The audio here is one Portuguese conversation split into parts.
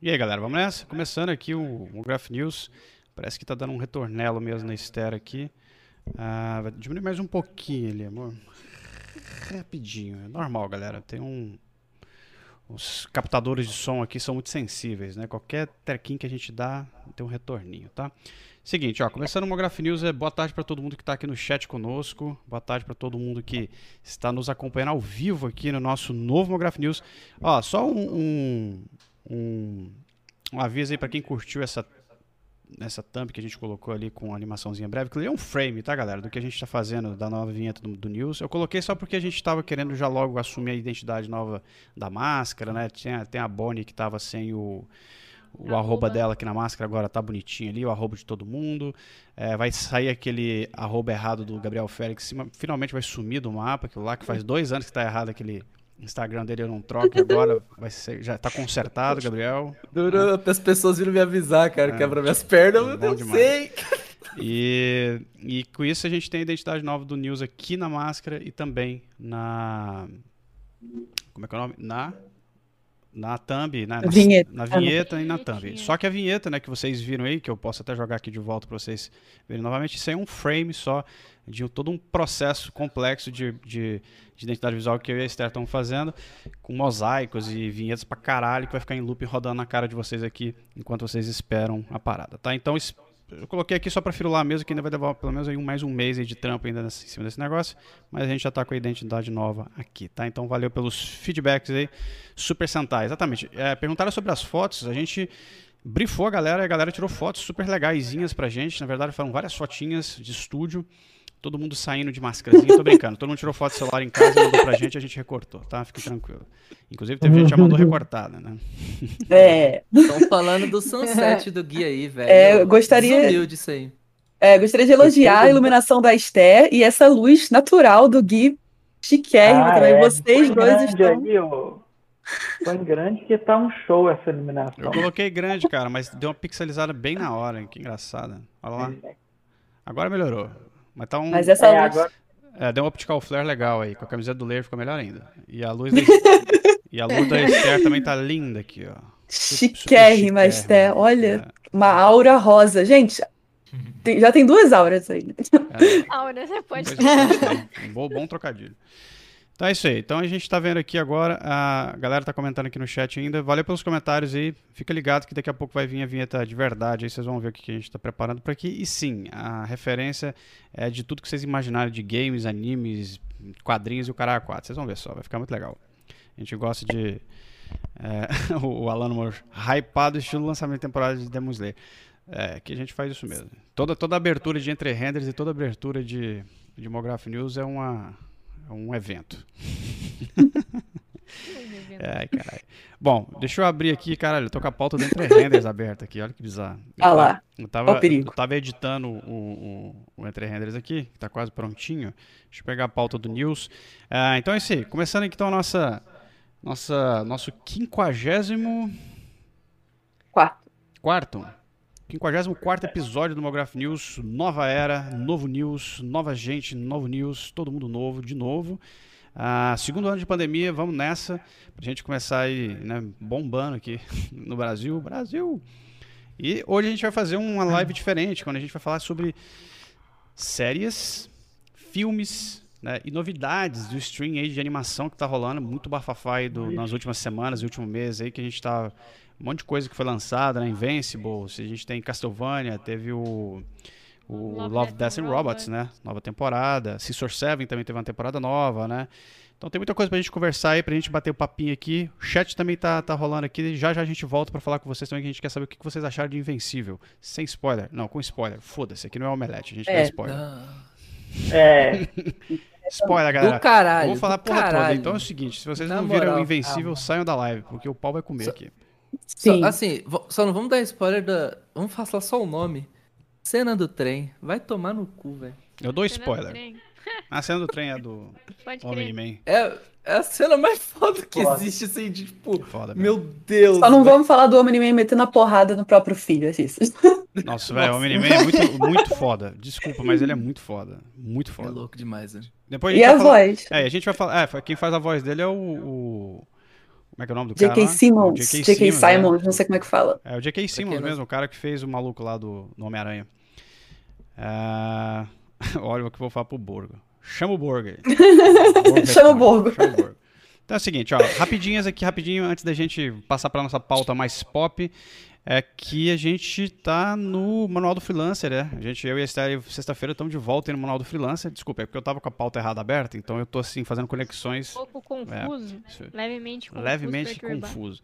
E aí, galera, vamos nessa? Começando aqui o, o Graph News. Parece que tá dando um retornelo mesmo na estera aqui. Ah, vai diminuir mais um pouquinho ali, amor. Rapidinho. É normal, galera. Tem um. Os captadores de som aqui são muito sensíveis, né? Qualquer trequinho que a gente dá tem um retorninho, tá? Seguinte, ó, começando o Mograph News, é boa tarde para todo mundo que está aqui no chat conosco, boa tarde para todo mundo que está nos acompanhando ao vivo aqui no nosso novo Mograph News. Ó, só um, um, um, aviso aí para quem curtiu essa essa thumb que a gente colocou ali com animaçãozinha breve, que é um frame, tá, galera, do que a gente está fazendo da nova vinheta do, do, News. Eu coloquei só porque a gente estava querendo já logo assumir a identidade nova da máscara, né? Tinha, tem a Bonnie que estava sem o o arroba. arroba dela aqui na máscara agora tá bonitinho ali, o arroba de todo mundo. É, vai sair aquele arroba errado do Gabriel Félix, finalmente vai sumir do mapa, aquilo lá que faz dois anos que tá errado aquele Instagram dele eu não troco, agora vai ser, já tá consertado, Gabriel. Durou até as pessoas viram me avisar, cara, é, quebra minhas pernas, eu não demais. sei. E, e com isso a gente tem a identidade nova do News aqui na máscara e também na. Como é que é o nome? Na na thumb, na, vinheta. na vinheta e na thumb. Só que a vinheta, né, que vocês viram aí, que eu posso até jogar aqui de volta para vocês verem novamente, isso aí é um frame só de todo um processo complexo de, de, de identidade visual que eu e a Esther estão fazendo, com mosaicos e vinhetas pra caralho, que vai ficar em loop rodando na cara de vocês aqui enquanto vocês esperam a parada, tá? Então eu coloquei aqui só para firular mesmo, que ainda vai levar pelo menos aí mais um mês de trampo ainda nesse, em cima desse negócio, mas a gente já está com a identidade nova aqui, tá? Então valeu pelos feedbacks aí, Super Sentai, exatamente. É, perguntaram sobre as fotos, a gente brifou a galera, e a galera tirou fotos super legaisinhas pra gente, na verdade foram várias fotinhas de estúdio, todo mundo saindo de máscarazinha, tô brincando. Todo mundo tirou foto do celular em casa mandou pra gente, a gente recortou, tá? Fique tranquilo. Inclusive teve gente que já mandou recortada, né? É. Estão falando do sunset do guia aí, velho. É, eu gostaria. Sumiu disso aí. É, gostaria de elogiar a iluminação da Esther e essa luz natural do Gui chiquérrimo ah, também. É. Vocês Põe dois estão. Aí, ó. Põe grande que tá um show essa iluminação. Eu coloquei grande, cara, mas deu uma pixelizada bem na hora, hein? que engraçada. Olha lá. É. Agora melhorou. Mas tá um. Mas essa é, luz. Agora... É, deu um optical flare legal aí. Com a camiseta do Layer ficou melhor ainda. E a luz da, e a luz da Esther também tá linda aqui, ó. Chiquérrima, Esther. Olha, é. uma aura rosa. Gente, tem, já tem duas auras aí. Né? É. Aura, você pode. Um bom, bom trocadilho. Então é isso aí. Então a gente está vendo aqui agora, a galera está comentando aqui no chat ainda. Valeu pelos comentários aí. Fica ligado que daqui a pouco vai vir a vinheta de verdade. Aí vocês vão ver o que a gente está preparando por aqui. E sim, a referência é de tudo que vocês imaginarem de games, animes, quadrinhos e o cara 4. Vocês vão ver só, vai ficar muito legal. A gente gosta de. É, o Alan Moore hypado estilo lançamento de temporada de Demon Slayer. É, que a gente faz isso mesmo. Toda, toda abertura de entre renders e toda abertura de, de Mograph News é uma um evento. Ai, caralho. Bom, deixa eu abrir aqui, caralho. Eu tô com a pauta do Entre Renders aberta aqui. Olha que bizarro. Ah lá. Eu tava, eu tava editando o, o, o Entre Renders aqui, que tá quase prontinho. Deixa eu pegar a pauta do News. Ah, então é isso aí. Começando aqui, então, a nossa, nossa, nosso quinquagésimo... Quarto. Quarto? 54 episódio do Mograph News, nova era, novo news, nova gente, novo news, todo mundo novo, de novo. Ah, segundo ano de pandemia, vamos nessa, pra gente começar aí, né, bombando aqui no Brasil. Brasil! E hoje a gente vai fazer uma live diferente, quando a gente vai falar sobre séries, filmes né, e novidades do stream aí de animação que tá rolando, muito bafafá do, nas últimas semanas, no último mês aí, que a gente tá um monte de coisa que foi lançada, né? Invincible, a gente tem Castlevania, teve o, o Love, Love Death and Robots, né? Nova temporada. Scissor 7 também teve uma temporada nova, né? Então tem muita coisa pra gente conversar aí, pra gente bater o papinho aqui. O chat também tá, tá rolando aqui. Já já a gente volta pra falar com vocês também, que a gente quer saber o que vocês acharam de Invencível. Sem spoiler. Não, com spoiler. Foda-se, aqui não é omelete, a gente é. quer spoiler. É. Spoiler, galera. Do caralho. vou falar porra caralho. toda. Então é o seguinte: se vocês Na não viram o Invencível, calma. saiam da live, porque o pau vai comer aqui. Sim. Só, assim, só não vamos dar spoiler da. Vamos falar só o nome. Cena do trem. Vai tomar no cu, velho. Eu dou spoiler. A cena do trem é do Omni-Man. É, é a cena mais foda que foda. existe, assim, de, tipo, foda, meu Deus. Só não véio. vamos falar do Omni-Man metendo a porrada no próprio filho, é isso. Nossa, velho, o Omni-Man é muito, muito foda. Desculpa, mas ele é muito foda. Muito foda. É louco demais, né? Depois a e a falar... voz? É, a gente vai falar. É, quem faz a voz dele é o, o Como é que é o nome do J.K. cara? lá? Simmons. J.K. J.K. Simmons, né? Simons, não sei como é que fala. É o J.K. Simmons mesmo, o cara que fez o maluco lá do, Homem-Aranha. Ah, olha o que eu vou falar pro Borgo. Chama o Borgo aí. Borgo Chama o. Borgo. Chama o Borgo. Então é o seguinte, ó, rapidinhas aqui, rapidinho, antes da gente passar pra nossa pauta mais pop, é que a gente tá no Manual do Freelancer, né? A gente, eu e a Esther, sexta-feira, estamos de volta aí no Manual do Freelancer. Desculpa, é porque eu tava com a pauta errada aberta, então eu tô assim, fazendo conexões Um pouco confuso, isso- levemente confuso. levemente confuso.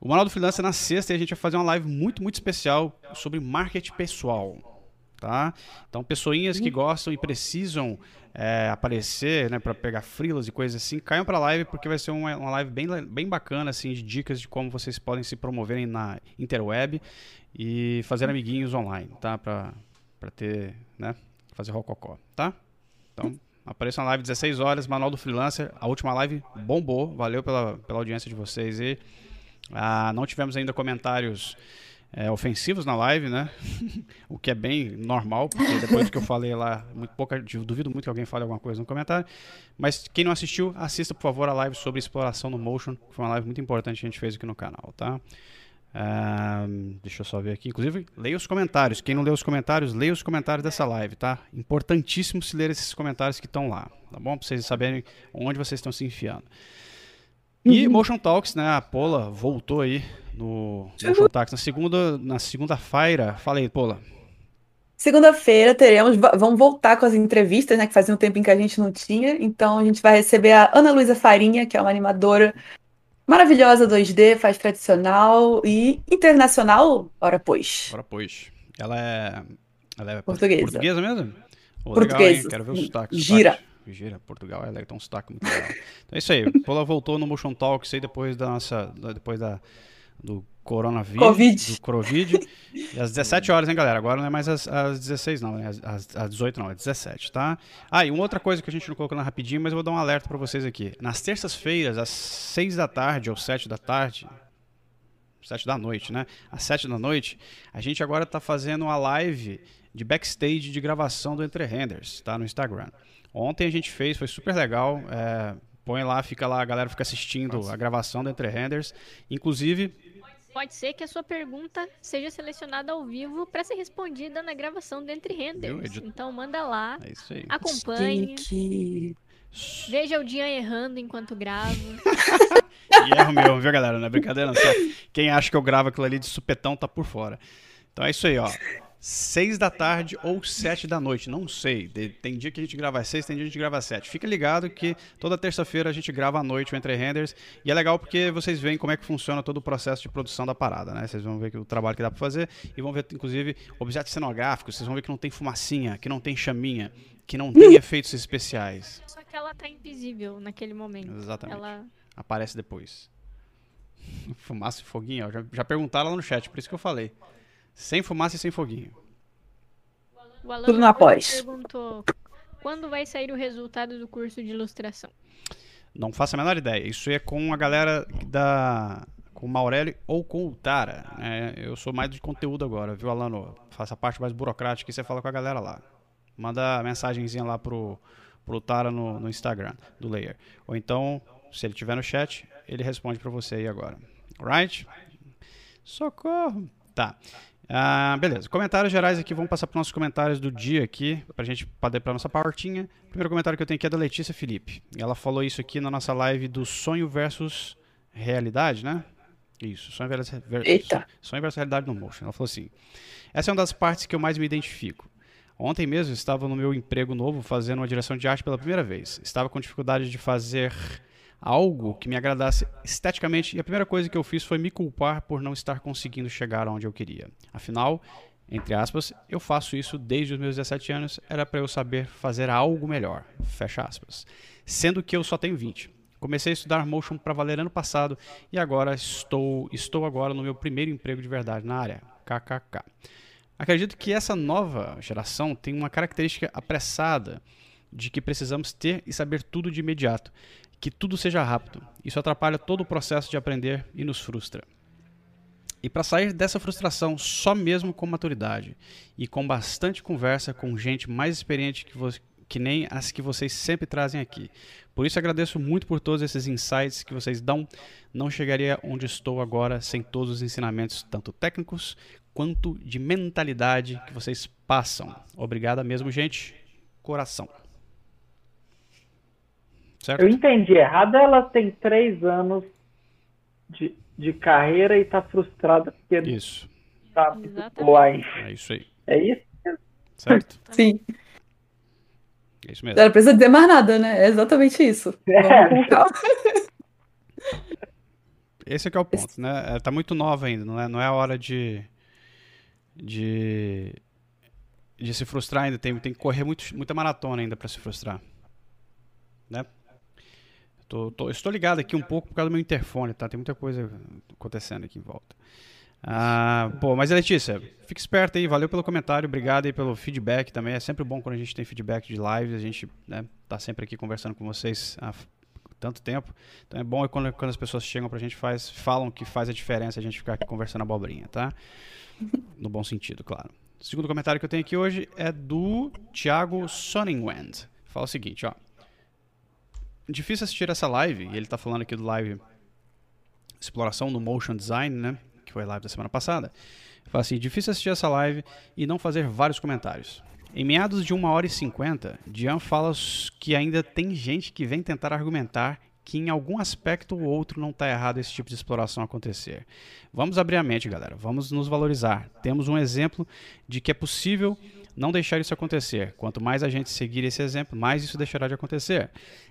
O Manual do Freelancer é na sexta e a gente vai fazer uma live muito, muito especial sobre marketing pessoal. Tá? Então, pessoinhas que gostam e precisam é, aparecer né, para pegar frilas e coisas assim, caiam para a live porque vai ser uma, uma live bem, bem bacana assim, de dicas de como vocês podem se promoverem na interweb e fazer amiguinhos online, tá? Para ter, né, fazer rococó, tá? Então, apareça na live 16 horas, Manual do Freelancer. A última live bombou, valeu pela, pela audiência de vocês e ah, não tivemos ainda comentários é, ofensivos na live, né? o que é bem normal, porque depois que eu falei lá, muito pouca, duvido muito que alguém fale alguma coisa no comentário. Mas quem não assistiu, assista por favor a live sobre exploração no Motion, que foi uma live muito importante que a gente fez aqui no canal, tá? Ah, deixa eu só ver aqui. Inclusive, leia os comentários. Quem não leu os comentários, leia os comentários dessa live, tá? Importantíssimo se ler esses comentários que estão lá, tá bom? Pra vocês saberem onde vocês estão se enfiando. E Motion Talks, né? A Pola voltou aí no Motion Talks na segunda, na segunda-feira. Falei, Pola. Segunda-feira teremos, va- vamos voltar com as entrevistas, né? Que fazia um tempo em que a gente não tinha. Então a gente vai receber a Ana Luísa Farinha, que é uma animadora maravilhosa 2D, faz tradicional e internacional, ora pois. Bora, pois. Ela é. Ela é Portuguesa. portuguesa mesmo? Pô, Portuguesa. Legal? Quero ver o sotaque. Gira. sotaque. Gira. Portugal, ela tem um sotaque muito legal. Então é isso aí. Pola voltou no Motion Talks aí depois da nossa. Depois da. Do coronavírus. Covid. Do Covid. E às 17 horas, hein, galera? Agora não é mais às, às 16, não. É às, às, às 18, não. É 17, tá? Ah, e uma outra coisa que a gente não colocou na rapidinho, mas eu vou dar um alerta pra vocês aqui. Nas terças-feiras, às 6 da tarde ou 7 da tarde, sete da noite, né? Às sete da noite, a gente agora tá fazendo uma live de backstage de gravação do Entre Renders, tá? No Instagram. Ontem a gente fez, foi super legal. é, põe lá, fica lá, a galera fica assistindo a gravação do Entre Renders. Inclusive, Pode ser que a sua pergunta seja selecionada ao vivo para ser respondida na gravação do Entre Renders. Então manda lá, é isso aí. acompanhe, veja o dia errando enquanto grava. E erro meu, viu, galera? Não é brincadeira, não. Só Quem acha que eu gravo aquilo ali de supetão tá por fora. Então é isso aí, ó. Seis da tarde ou sete da noite, não sei. Tem dia que a gente grava às seis, tem dia que a gente grava às sete. Fica ligado que toda terça-feira a gente grava à noite o Entre Renders. E é legal porque vocês veem como é que funciona todo o processo de produção da parada, né? Vocês vão ver que o trabalho que dá pra fazer e vão ver, inclusive, objetos cenográficos. Vocês vão ver que não tem fumacinha, que não tem chaminha, que não tem efeitos especiais. Só que ela tá invisível naquele momento. Exatamente. Ela Aparece depois. Fumaça e foguinho, ó. Já, já perguntaram lá no chat, por isso que eu falei. Sem fumaça e sem foguinho. O Alan Tudo Roberto após. perguntou quando vai sair o resultado do curso de ilustração. Não faço a menor ideia. Isso é com a galera da. Com o Maurelli ou com o Tara. né? eu sou mais de conteúdo agora, viu, Alano? Faça a parte mais burocrática e você fala com a galera lá. Manda mensagenzinha lá pro, pro Tara no, no Instagram do Layer. Ou então, se ele tiver no chat, ele responde pra você aí agora. Right? Socorro! Tá. Ah, beleza. Comentários gerais aqui, vamos passar para nossos comentários do dia aqui, pra gente poder para nossa partinha. O primeiro comentário que eu tenho aqui é da Letícia Felipe. Ela falou isso aqui na nossa live do sonho versus realidade, né? Isso, sonho versus, ver- Eita. sonho versus realidade no motion. Ela falou assim: Essa é uma das partes que eu mais me identifico. Ontem mesmo estava no meu emprego novo fazendo uma direção de arte pela primeira vez. Estava com dificuldade de fazer algo que me agradasse esteticamente e a primeira coisa que eu fiz foi me culpar por não estar conseguindo chegar onde eu queria. Afinal, entre aspas, eu faço isso desde os meus 17 anos, era para eu saber fazer algo melhor. Fecha aspas. Sendo que eu só tenho 20. Comecei a estudar motion para valer ano passado e agora estou estou agora no meu primeiro emprego de verdade na área. KKK. Acredito que essa nova geração tem uma característica apressada de que precisamos ter e saber tudo de imediato, que tudo seja rápido. Isso atrapalha todo o processo de aprender e nos frustra. E para sair dessa frustração só mesmo com maturidade e com bastante conversa com gente mais experiente que, vo que que nem as que vocês sempre trazem aqui. Por isso agradeço muito por todos esses insights que vocês dão. Não chegaria onde estou agora sem todos os ensinamentos, tanto técnicos quanto de mentalidade que vocês passam. Obrigada mesmo, gente. Coração. Certo? Eu entendi errado, ela tem três anos de, de carreira e tá frustrada porque Isso. tá Exatamente. É isso aí. É isso? Certo? Sim. É isso mesmo. Ela não precisa dizer mais nada, né? É exatamente isso. É. Vamos. Esse é que é o ponto, né? Ela tá muito nova ainda, não é, não é a hora de, de de se frustrar ainda. Tem, tem que correr muito, muita maratona ainda para se frustrar, né? Tô, tô- estou ligado aqui um pouco por causa do meu interfone, tá? Tem muita coisa acontecendo aqui em volta. Ah, pô, mas Letícia, fica esperta aí, valeu pelo comentário, obrigado aí pelo feedback também. É sempre bom quando a gente tem feedback de lives, a gente né, tá sempre aqui conversando com vocês há tanto tempo. Então é bom quando, quando as pessoas chegam pra gente faz, falam que faz a diferença a gente ficar aqui conversando abobrinha, tá? No bom sentido, claro. O segundo comentário que eu tenho aqui hoje é do Thiago Sonnenwend. Fala o seguinte, ó. Difícil assistir essa live, e ele tá falando aqui do live exploração no motion design, né? Que foi live da semana passada. Fala assim, difícil assistir essa live e não fazer vários comentários. Em meados de 1 hora e 50, Dian fala que ainda tem gente que vem tentar argumentar que em algum aspecto ou outro não está errado esse tipo de exploração acontecer. Vamos abrir a mente, galera. Vamos nos valorizar. Temos um exemplo de que é possível não deixar isso acontecer. Quanto mais a gente seguir esse exemplo, mais isso deixará de acontecer.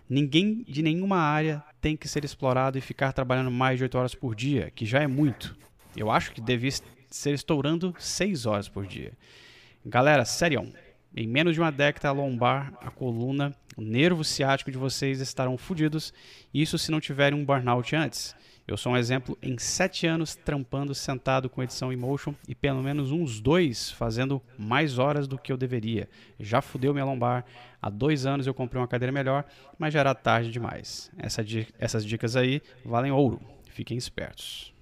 Ninguém de nenhuma área tem que ser explorado e ficar trabalhando mais de 8 horas por dia, que já é muito. Eu acho que devia ser estourando 6 horas por dia. Galera, sério, em menos de uma década a lombar, a coluna, o nervo ciático de vocês estarão fodidos, isso se não tiverem um burnout antes. Eu sou um exemplo em 7 anos trampando sentado com edição em motion e pelo menos uns dois fazendo mais horas do que eu deveria. Já fudeu minha lombar. Há dois anos eu comprei uma cadeira melhor, mas já era tarde demais. Essa essas dicas aí valem ouro. Fiquem espertos.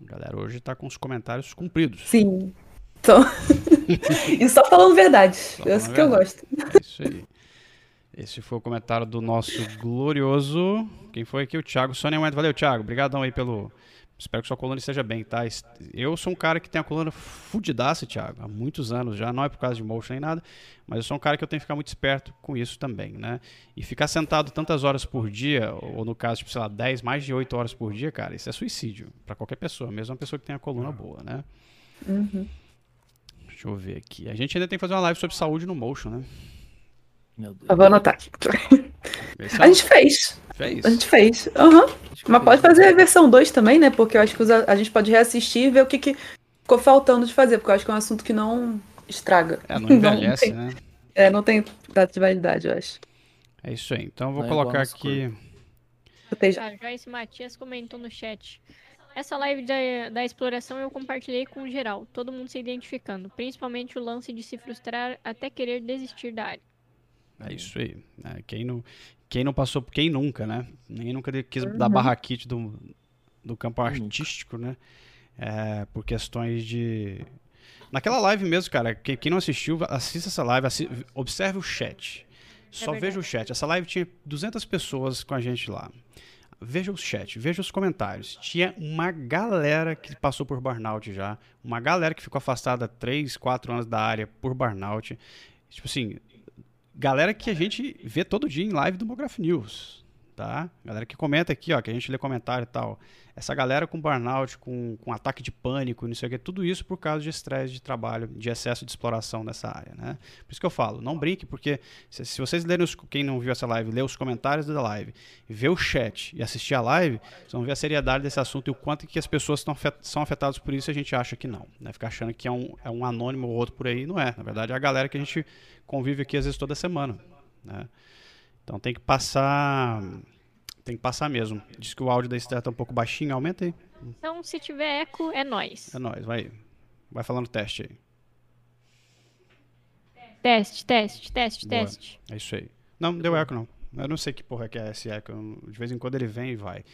A galera hoje tá com os comentários cumpridos. Sim. Então... e só falando verdade. Só é isso falando que eu verdade. gosto. É isso aí. Esse foi o comentário do nosso glorioso. Quem foi aqui? O Thiago Sonnenwend. Valeu, Thiago. Obrigadão aí pelo. Espero que sua coluna esteja bem, tá? Eu sou um cara que tem a coluna fudidaça, Thiago, há muitos anos já. Não é por causa de motion nem nada, mas eu sou um cara que eu tenho que ficar muito esperto com isso também, né? E ficar sentado tantas horas por dia, ou no caso, tipo, sei lá, 10, mais de 8 horas por dia, cara, isso é suicídio pra qualquer pessoa, mesmo uma pessoa que tem a coluna boa, né? Uhum. Deixa eu ver aqui. A gente ainda tem que fazer uma live sobre saúde no motion, né? Meu Deus. Eu vou anotar aqui. A gente fez. fez. A gente fez. Que Mas pode fazer a versão 2 também, né? Porque eu acho que os- a gente pode reassistir e ver o que, que ficou faltando de fazer. Porque eu acho que é um assunto que não estraga. É, não envelhece, tem, né? é, não tem data de validade, eu acho. É isso aí. Então eu vou Não é colocar aqui. Proteja. A Joyce Matias comentou no chat. Essa live da, da exploração eu compartilhei com geral, todo mundo se identificando, principalmente o lance de se frustrar até querer desistir da área. É isso aí. É, quem, não, quem não passou, quem nunca, né? Ninguém nunca quis Uhum. dar barraquite do, do campo artístico, né? É, por questões de. Naquela live mesmo, cara, quem, quem não assistiu, assista essa live, assi- observe o chat. Só verdade. veja o chat. Essa live tinha 200 pessoas com a gente lá. Veja o chat, veja os comentários. Tinha uma galera que passou por burnout já. Uma galera que ficou afastada 3, 4 anos da área por burnout. Tipo assim, galera que a gente vê todo dia em live do Mograph News, tá? Galera que comenta aqui, ó, que a gente lê comentário e tal. Essa galera com burnout, com, com ataque de pânico, não sei o que, tudo isso por causa de estresse de trabalho, de excesso de exploração nessa área, né? Por isso que eu falo, não brinque, porque se, se vocês lerem, os, quem não viu essa live, ler os comentários da live, ver o chat e assistir a live, vocês vão ver a seriedade desse assunto e o quanto que as pessoas estão são afetadas por isso e a gente acha que não, né? Ficar achando que é um, é um anônimo ou outro por aí, não é. Na verdade, é a galera que a gente convive aqui às vezes toda semana, né? Então tem que passar, tem que passar mesmo. Diz que o áudio da Esther tá um pouco baixinho, aumenta aí. Então, se tiver eco, é nós. É nóis, vai. Vai falando teste aí. Teste, teste, teste, Boa. teste. É isso aí. Não, não deu eco não. Eu não sei que porra que é esse eco. De vez em quando ele vem e vai.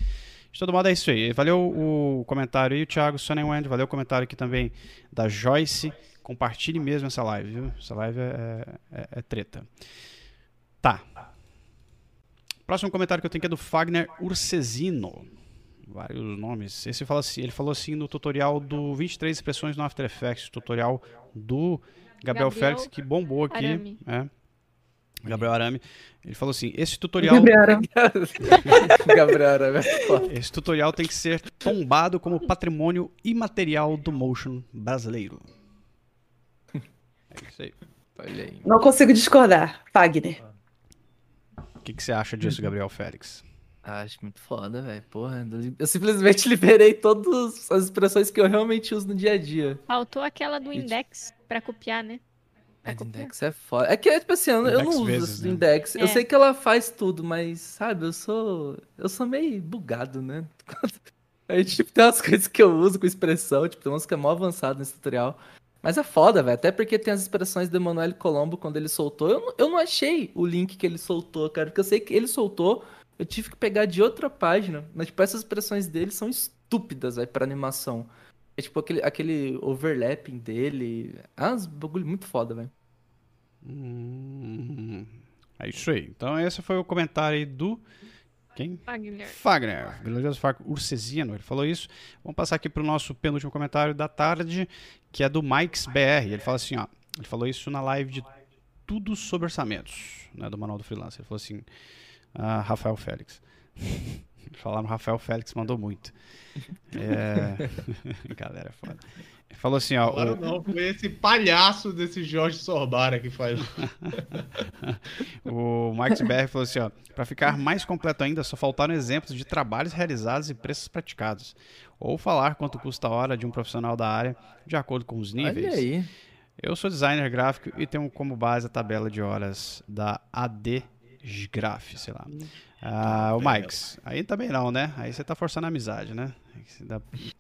De todo modo é isso aí. Valeu o comentário aí, o Thiago Sonnenwend. Valeu o comentário aqui também da Joyce compartilhe mesmo essa live, viu? Essa live é, é, é treta. Tá. Próximo comentário que eu tenho aqui é do Fagner Ursesino. Vários nomes. Esse fala assim, ele falou assim no tutorial do 23 expressões no After Effects, tutorial do Gabriel, Gabriel Félix, que bombou aqui. Arame. É. Gabriel Arame. Ele falou assim: esse tutorial. Gabriel. Gabriel era é. Esse tutorial tem que ser tombado como patrimônio imaterial do motion brasileiro. É isso aí. Olha aí. Não consigo discordar, Fagner. O que, que você acha disso, Gabriel Félix? Ah, Acho muito foda, velho. Porra, eu simplesmente liberei todas as expressões que eu realmente uso no dia a dia. Faltou aquela do index pra copiar, né? É, Pra copiar. index é foda. É que, tipo assim, eu, eu não uso vezes, né? index. Eu É. sei que ela faz tudo, mas, sabe, eu sou. Eu sou meio bugado, né? Aí, tipo, tem umas coisas que eu uso com expressão, tipo, tem umas que é mó avançado nesse tutorial. Mas é foda, velho. Até porque tem as expressões do Emanuele Colombo quando ele soltou. Eu, não- eu não achei o link que ele soltou, cara. Porque eu sei que ele soltou, eu tive que pegar de outra página. Mas, tipo, essas expressões dele são estúpidas, velho, pra animação. É tipo aquele, aquele overlapping dele. Ah, uns bagulho muito foda, velho. Hum, é isso aí. Então, esse foi o comentário aí do. Quem? Wagner. Fagner, glorioso Fagner Ursesino, ele falou isso. Vamos passar aqui para o nosso penúltimo comentário da tarde, que é do Mikes BR. Ele fala assim, ó, ele falou isso na live de tudo sobre orçamentos, né, do Manual do Freelancer. Ele falou assim, ah, Rafael Félix. Falaram Rafael Félix, mandou muito. É... Galera, é foda. Falou assim, ó, Agora o- não, foi esse palhaço desse Jorge Sorbara que faz. O Max BR falou assim, ó, para ficar mais completo ainda, só faltaram exemplos de trabalhos realizados e preços praticados. Ou falar quanto custa a hora de um profissional da área, de acordo com os níveis. Olha aí. Eu sou designer gráfico e tenho como base a tabela de horas da AD Graph, sei lá. Ah, o Max, aí também não, né? Aí você tá forçando a amizade, né?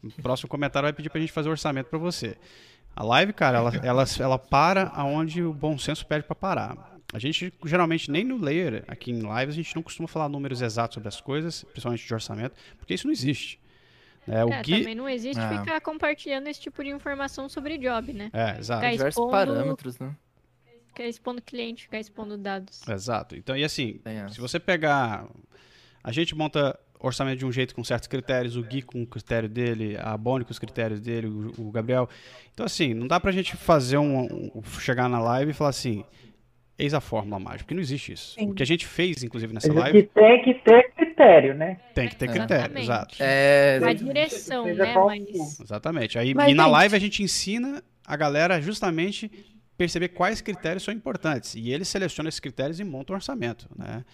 O próximo comentário vai pedir pra gente fazer o orçamento pra você. A live, cara, ela, ela, ela para aonde o bom senso pede pra parar. A gente, geralmente, nem no layer, aqui em live, a gente não costuma falar números exatos sobre as coisas, principalmente de orçamento, porque isso não existe. É, o É, Gui... também não existe Ah. ficar compartilhando esse tipo de informação sobre job, né? É, exato. Ficar Diversos expondo- parâmetros, né? Ficar expondo cliente, ficar expondo dados. Exato. Então, e assim, Tem essa. se você pegar. A gente monta orçamento de um jeito com certos critérios, o Gui com o critério dele, a Bonnie com os critérios dele, o, Gabriel. Então, assim, não dá pra gente fazer um, um- chegar na live e falar assim. Eis a fórmula mágica, porque não existe isso. Sim. O que a gente fez, inclusive, nessa Mas o live, tem que ter critério, né? tem que ter É. critério. Exato. É. A direção, né? Mas Exatamente. Aí, Mas, e na gente- live a gente ensina a galera justamente perceber quais critérios são importantes. E eles selecionam esses critérios e montam um orçamento, né?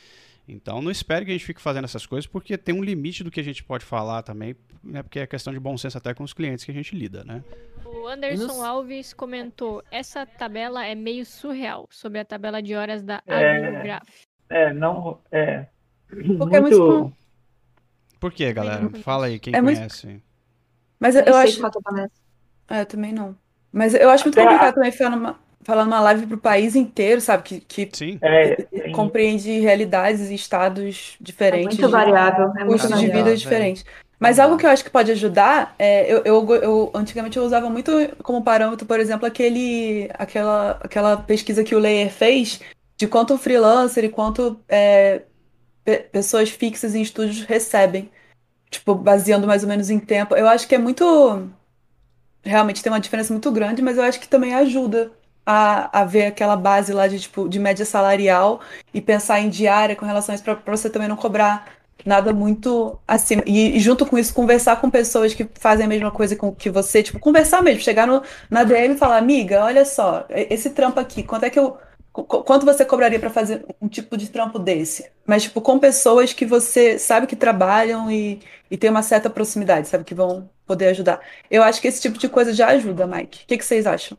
Então não espere que a gente fique fazendo essas coisas, porque tem um limite do que a gente pode falar também, né? Porque é questão de bom senso até com os clientes que a gente lida, né? o Anderson nos- Alves comentou: essa tabela é meio surreal sobre a tabela de horas da É. É, não. É. Porque é muito- Por quê, galera? Fala aí, quem É muito- conhece. Mas eu, Eu acho. que é É, eu também não. Mas eu acho muito complicado também falar numa, falar numa live pro país inteiro, sabe? Que, que Sim, É, compreende realidades e estados É diferentes. muito de- variável. É muito custos de vida velho. diferentes. Mas algo que eu acho que pode ajudar, é, eu, eu, eu- antigamente eu usava muito como parâmetro, por exemplo, aquele, aquela, aquela pesquisa que o Layer fez de quanto freelancer e quanto é, pe- pessoas fixas em estúdios recebem. Tipo, baseando mais ou menos em tempo. Eu acho que é muito. Realmente tem uma diferença muito grande, mas eu acho que também ajuda a, a ver aquela base lá de, tipo, de média salarial e pensar em diária com relação a isso, pra você também não cobrar nada muito acima. E, e junto com isso, conversar com pessoas que fazem a mesma coisa com que você, tipo, conversar mesmo, chegar no, na DM e falar, amiga, olha só, esse trampo aqui, quanto é que eu. qu- qu- Quanto você cobraria pra fazer um tipo de trampo desse? Mas, tipo, com pessoas que você sabe que trabalham e, e tem uma certa proximidade, sabe? Que vão poder ajudar. Eu acho que esse tipo de coisa já ajuda, Mike. O que que vocês acham?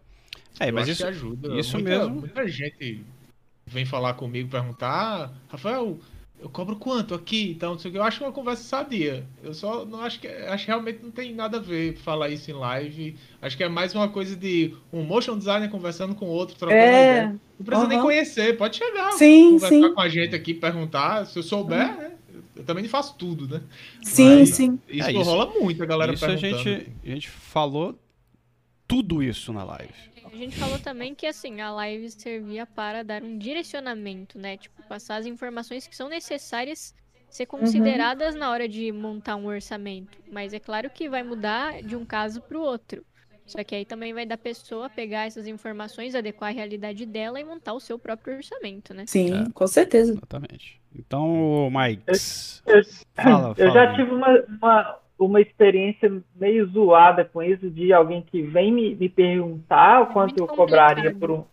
É, Eu mas isso, ajuda. isso muita, mesmo. Muita gente vem falar comigo, perguntar, ah, Rafael, eu cobro quanto aqui? Então, não sei o que. Eu acho uma conversa sadia. Eu só não acho que. Acho que realmente não tem nada a ver falar isso em live. Acho que é mais uma coisa de um motion designer conversando com outro, trocando É, ideia. Não precisa nem aham. conhecer, pode chegar. Sim, conversar sim. com a gente aqui, perguntar. Se eu souber, né? Eu também não faço tudo, né? Sim, Mas sim. Isso, É, isso- rola muito, a galera isso a perguntando. gente, a gente falou tudo isso na live. A gente falou também que assim, a live servia para dar um direcionamento, né? Tipo, passar as informações que são necessárias ser consideradas na hora de montar um orçamento. Mas é claro que vai mudar de um caso para o outro. Só que aí também vai da pessoa pegar essas informações, adequar a realidade dela e montar o seu próprio orçamento, né? Sim, É. com certeza. Exatamente. Então, Mike, Eu, fala, eu fala. já tive uma, uma, uma experiência meio zoada com isso, de alguém que vem me, me perguntar o quanto muito eu cobraria por um,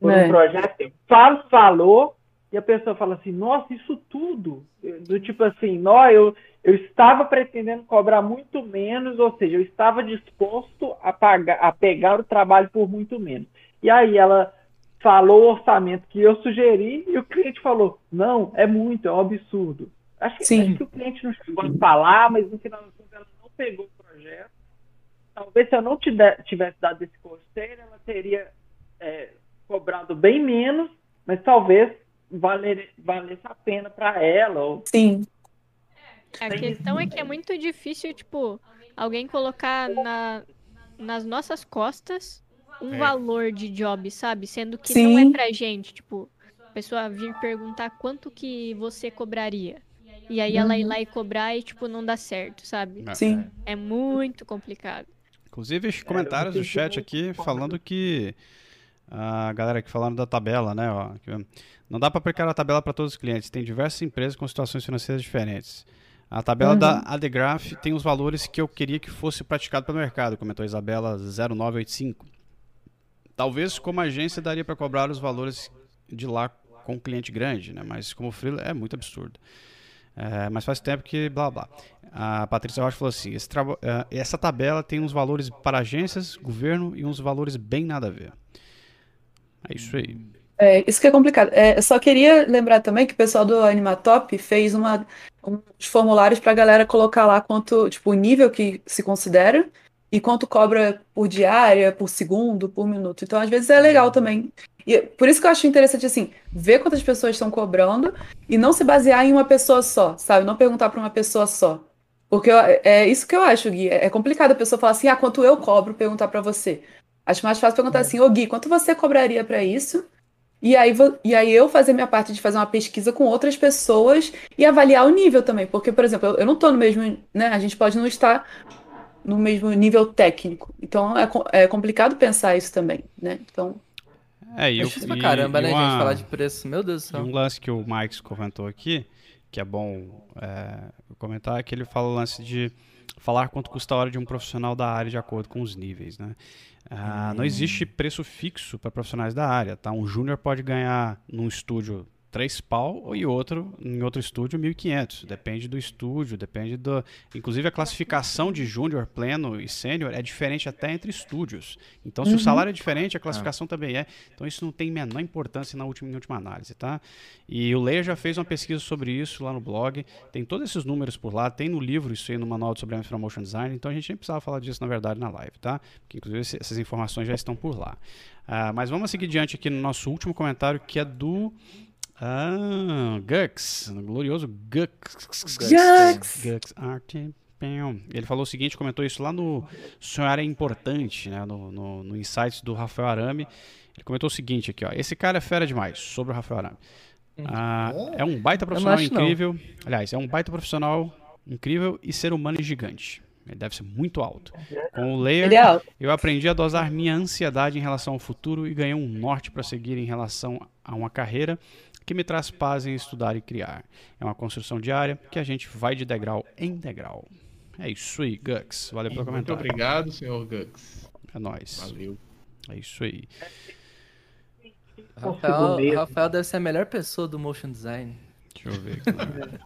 por É. um projeto. Eu falo, falou, e a pessoa fala assim, nossa, isso tudo. Do tipo assim, nó, eu, eu estava pretendendo cobrar muito menos, ou seja, eu estava disposto a, pagar, a pegar o trabalho por muito menos. E aí ela falou o orçamento que eu sugeri e o cliente falou, não, é muito, é um absurdo. Acho que, acho que o cliente não chegou a falar, mas no final das contas ela não pegou o projeto. Talvez se eu não tivesse dado esse conselho, ela teria é, cobrado bem menos, mas talvez valer, valesse a pena para ela. Ou... Sim, A questão é que é muito difícil, tipo, alguém colocar na, nas nossas costas um É. valor de job, sabe? Sendo que Sim. não é pra gente, tipo, a pessoa vir perguntar quanto que você cobraria. E aí ela ir lá e cobrar e, tipo, não dá certo, sabe? É. sim. É muito complicado. Inclusive, comentários do tenho que chat aqui falando que a galera aqui falando da tabela, né? Ó, que não dá para aplicar a tabela para todos os clientes. Tem diversas empresas com situações financeiras diferentes. A tabela da Adegraph tem os valores que eu queria que fosse praticado pelo mercado, comentou a Isabela 0985. Talvez como agência daria para cobrar os valores de lá com um cliente grande, né? Mas como freela é muito absurdo. É, mas faz tempo que blá blá. A Patrícia Rocha falou assim: traba- eh, essa tabela tem uns valores para agências, governo e uns valores bem nada a ver. É isso aí. É, isso que é complicado. É, só queria lembrar também que o pessoal do Animatop fez uma, uns formulários para a galera colocar lá quanto, tipo, o nível que se considera e quanto cobra por diária, por segundo, por minuto. Então, às vezes é legal também. E por isso que eu acho interessante, assim, ver quantas pessoas estão cobrando e não se basear em uma pessoa só, sabe? Não perguntar para uma pessoa só. Porque eu- é isso que eu acho, Gui. É complicado a pessoa falar assim, ah, quanto eu cobro, perguntar para você. Acho mais fácil perguntar assim, ô Gui, quanto você cobraria para isso? E aí, e aí eu fazer minha parte de fazer uma pesquisa com outras pessoas e avaliar o nível também. Porque, por exemplo, eu, eu não estou no mesmo, né? A gente pode não estar no mesmo nível técnico. Então é, é complicado pensar isso também, né? Então, É, e eu, pra e- caramba, e né, uma- gente? Falar de preço. Meu Deus do céu. um lance que o Mike comentou aqui, que é bom é, comentar, é que ele fala o lance de falar quanto custa a hora de um profissional da área de acordo com os níveis, né? Ah, Não existe preço fixo para profissionais da área, tá? Um júnior pode ganhar num estúdio 3 pau e outro em outro estúdio 1.500. Depende do estúdio, depende do... Inclusive a classificação de júnior, pleno e sênior é diferente até entre estúdios. Então se o salário é diferente, a classificação também é. Então isso não tem menor importância na última, em última análise, tá? E o Leia já fez uma pesquisa sobre isso lá no blog. Tem todos esses números por lá, tem no livro isso aí no manual de Sobrevivência para Motion Design. Então a gente nem precisava falar disso na verdade na live, tá? Porque inclusive essas informações já estão por lá. Ah, mas vamos seguir diante aqui no nosso último comentário que é do ah, Gux, glorioso Gux. Gux! Gux. Pam. Ele falou o seguinte, comentou isso lá no Sonhar é Importante, né, no, no, no Insights do Rafael Arame. Ele comentou o seguinte aqui, ó. Esse cara é fera demais, sobre o Rafael Arame. Ah, é um baita profissional acho, não. incrível. Aliás, é um baita profissional incrível e ser humano e gigante. Ele deve ser muito alto. Com o Layer, é alto. eu aprendi a dosar minha ansiedade em relação ao futuro e ganhei um norte para seguir em relação a uma carreira que me traz paz em estudar e criar. É uma construção diária que a gente vai de degrau em degrau. É isso aí, Gux. Valeu pelo Muito comentário. obrigado, senhor Gux. É nóis. Valeu. É isso aí. Rafael. Rafael deve ser a melhor pessoa do motion design. Deixa eu ver aqui.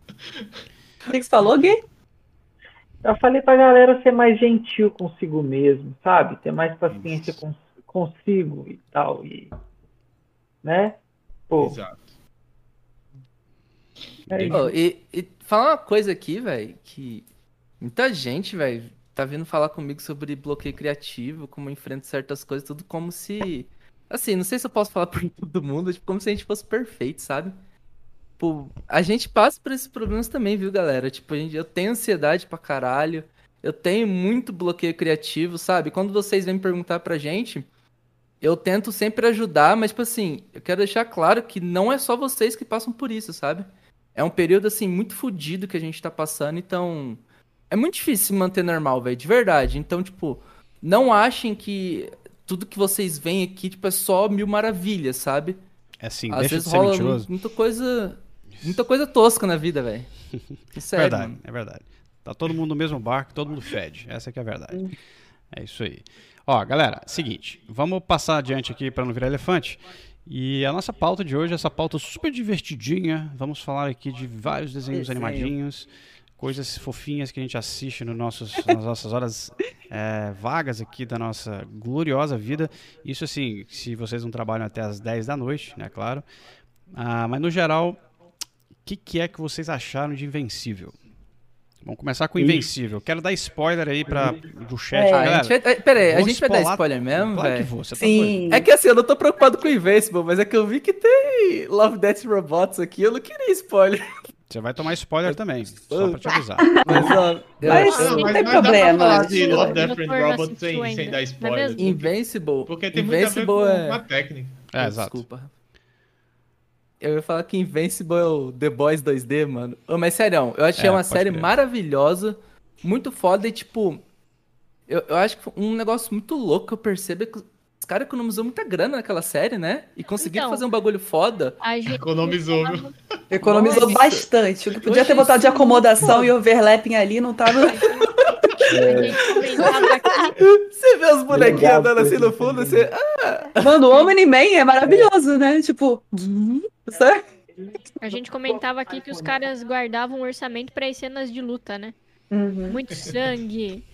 O que você falou, Gui? Eu falei pra galera ser mais gentil consigo mesmo, sabe? Ter mais paciência com, consigo e tal. E, né? Pô, Exato. É. Ô, e, e falar uma coisa aqui, velho, que muita gente, velho, tá vindo falar comigo sobre bloqueio criativo, como enfrenta certas coisas, tudo como se. Assim, não sei se eu posso falar por todo mundo, tipo, como se a gente fosse perfeito, sabe? Pô, a gente passa por esses problemas também, viu, galera? Tipo, a gente, eu tenho ansiedade pra caralho. Eu tenho muito bloqueio criativo, sabe? Quando vocês vêm perguntar pra gente, eu tento sempre ajudar, mas, tipo assim, eu quero deixar claro que não é só vocês que passam por isso, sabe? É um período, assim, muito fodido que a gente tá passando, então. É muito difícil se manter normal, velho, de verdade. Então, tipo, não achem que tudo que vocês veem aqui, tipo, é só mil maravilhas, sabe? É assim, Às deixa vezes de ser rola mentiroso. mu- muita coisa. Muita coisa tosca na vida, velho. Isso É é verdade, mano. é verdade. Tá todo mundo no mesmo barco, todo mundo fede. Essa que é a verdade. É isso aí. Ó, galera, seguinte, vamos passar adiante aqui para não virar elefante. E a nossa pauta de hoje, essa pauta super divertidinha. Vamos falar aqui de vários desenhos Desenho. animadinhos, coisas fofinhas que a gente assiste no nossos, nas nossas horas é, vagas aqui da nossa gloriosa vida. Isso assim, se vocês não trabalham até as 10 da noite, né, claro. Ah, mas no geral, o que, que é que vocês acharam de Invencível? Vamos começar com Invencível. Quero dar spoiler aí pra, do chat, É. Ah, a galera. gente vai, eh, pera aí, a gente vai dar spoiler- mesmo, Claro que velho? vou, você tá. Sim. É que assim, eu não tô preocupado com o Invincible, mas é que eu vi que tem Love, Death Robots aqui, eu não queria spoiler. Você vai tomar spoiler também, só pra te avisar. Mas, ó, eu- Mas- eu- não mas, tem mas dá problema, pra falar de né? Love, Death Doutor and não Robot assistiu sem, dar é spoiler. Invincible. Porque tem muito a ver Invincible com é... a técnica. É, exato. Desculpa. Eu ia falar que Invincible é o The Boys 2D, mano. Mas sério, eu achei É, uma série crer. maravilhosa, muito foda e, tipo... Eu, eu acho que um negócio muito louco que eu percebo é que os caras economizou muita grana naquela série, né? E conseguiram Então. fazer um bagulho foda. A gente Economizou, viu? Economizou Nossa. bastante. O que podia Eu ter botado de acomodação muito e overlapping ali não tava. A gente comentava aqui, Você vê os bonequinhos andando assim no fundo, você... Mano, o Omni-Man é maravilhoso, né? Tipo. A gente comentava aqui que os caras guardavam um orçamento para as cenas de luta, né? Uhum. Muito sangue.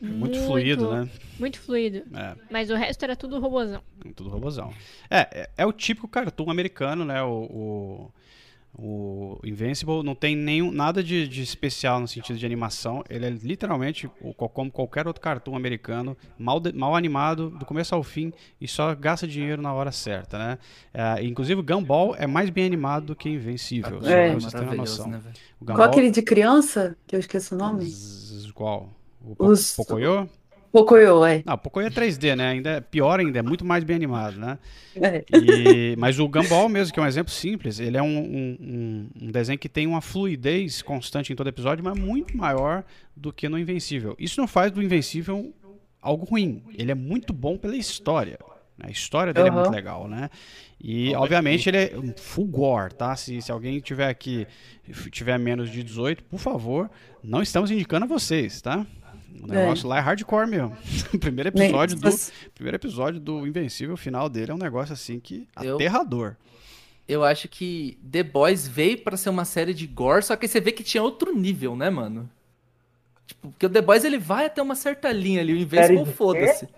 Muito fluido, né? Muito fluido. É, Mas o resto era tudo robozão. tudo robozão. É, é, é o típico cartoon americano, né? O, o, o Invincible não tem nenhum, nada de, de especial no sentido de animação. Ele é literalmente como qualquer outro cartoon americano, mal, de- mal animado, do começo ao fim, e só gasta dinheiro na hora certa, né? É, inclusive o Gumball é mais bem animado do que Invencível, É. pra vocês terem uma Maravilhoso, noção. né? O Qual Gumball, aquele de criança? Que eu esqueço o nome? Z- Qual? O Os- Pocoyo? Pocoyo, é. Não, o Pocoyo é 3D, né? Ainda é pior ainda, é muito mais bem animado, né? É. E- mas o Gumball mesmo, que é um exemplo simples, ele é um, um- um- desenho que tem uma fluidez constante em todo episódio, mas muito maior do que no Invencível. Isso não faz do Invencível algo ruim. Ele é muito bom pela história. né? A história dele é Aham. muito legal, né? E, obviamente, ele é um full gore, tá? Se, se alguém tiver aqui, tiver menos de 18, por favor, não estamos indicando a vocês, tá? O negócio lá é hardcore mesmo. O primeiro Nem- episódio do, mas- primeiro episódio do Invencível, o final dele é um negócio assim que Eu- aterrador. Eu acho que The Boys veio pra ser uma série de gore, só que você vê que tinha outro nível, né, mano? Tipo, porque o The Boys ele vai até uma certa linha ali, o de foda-se.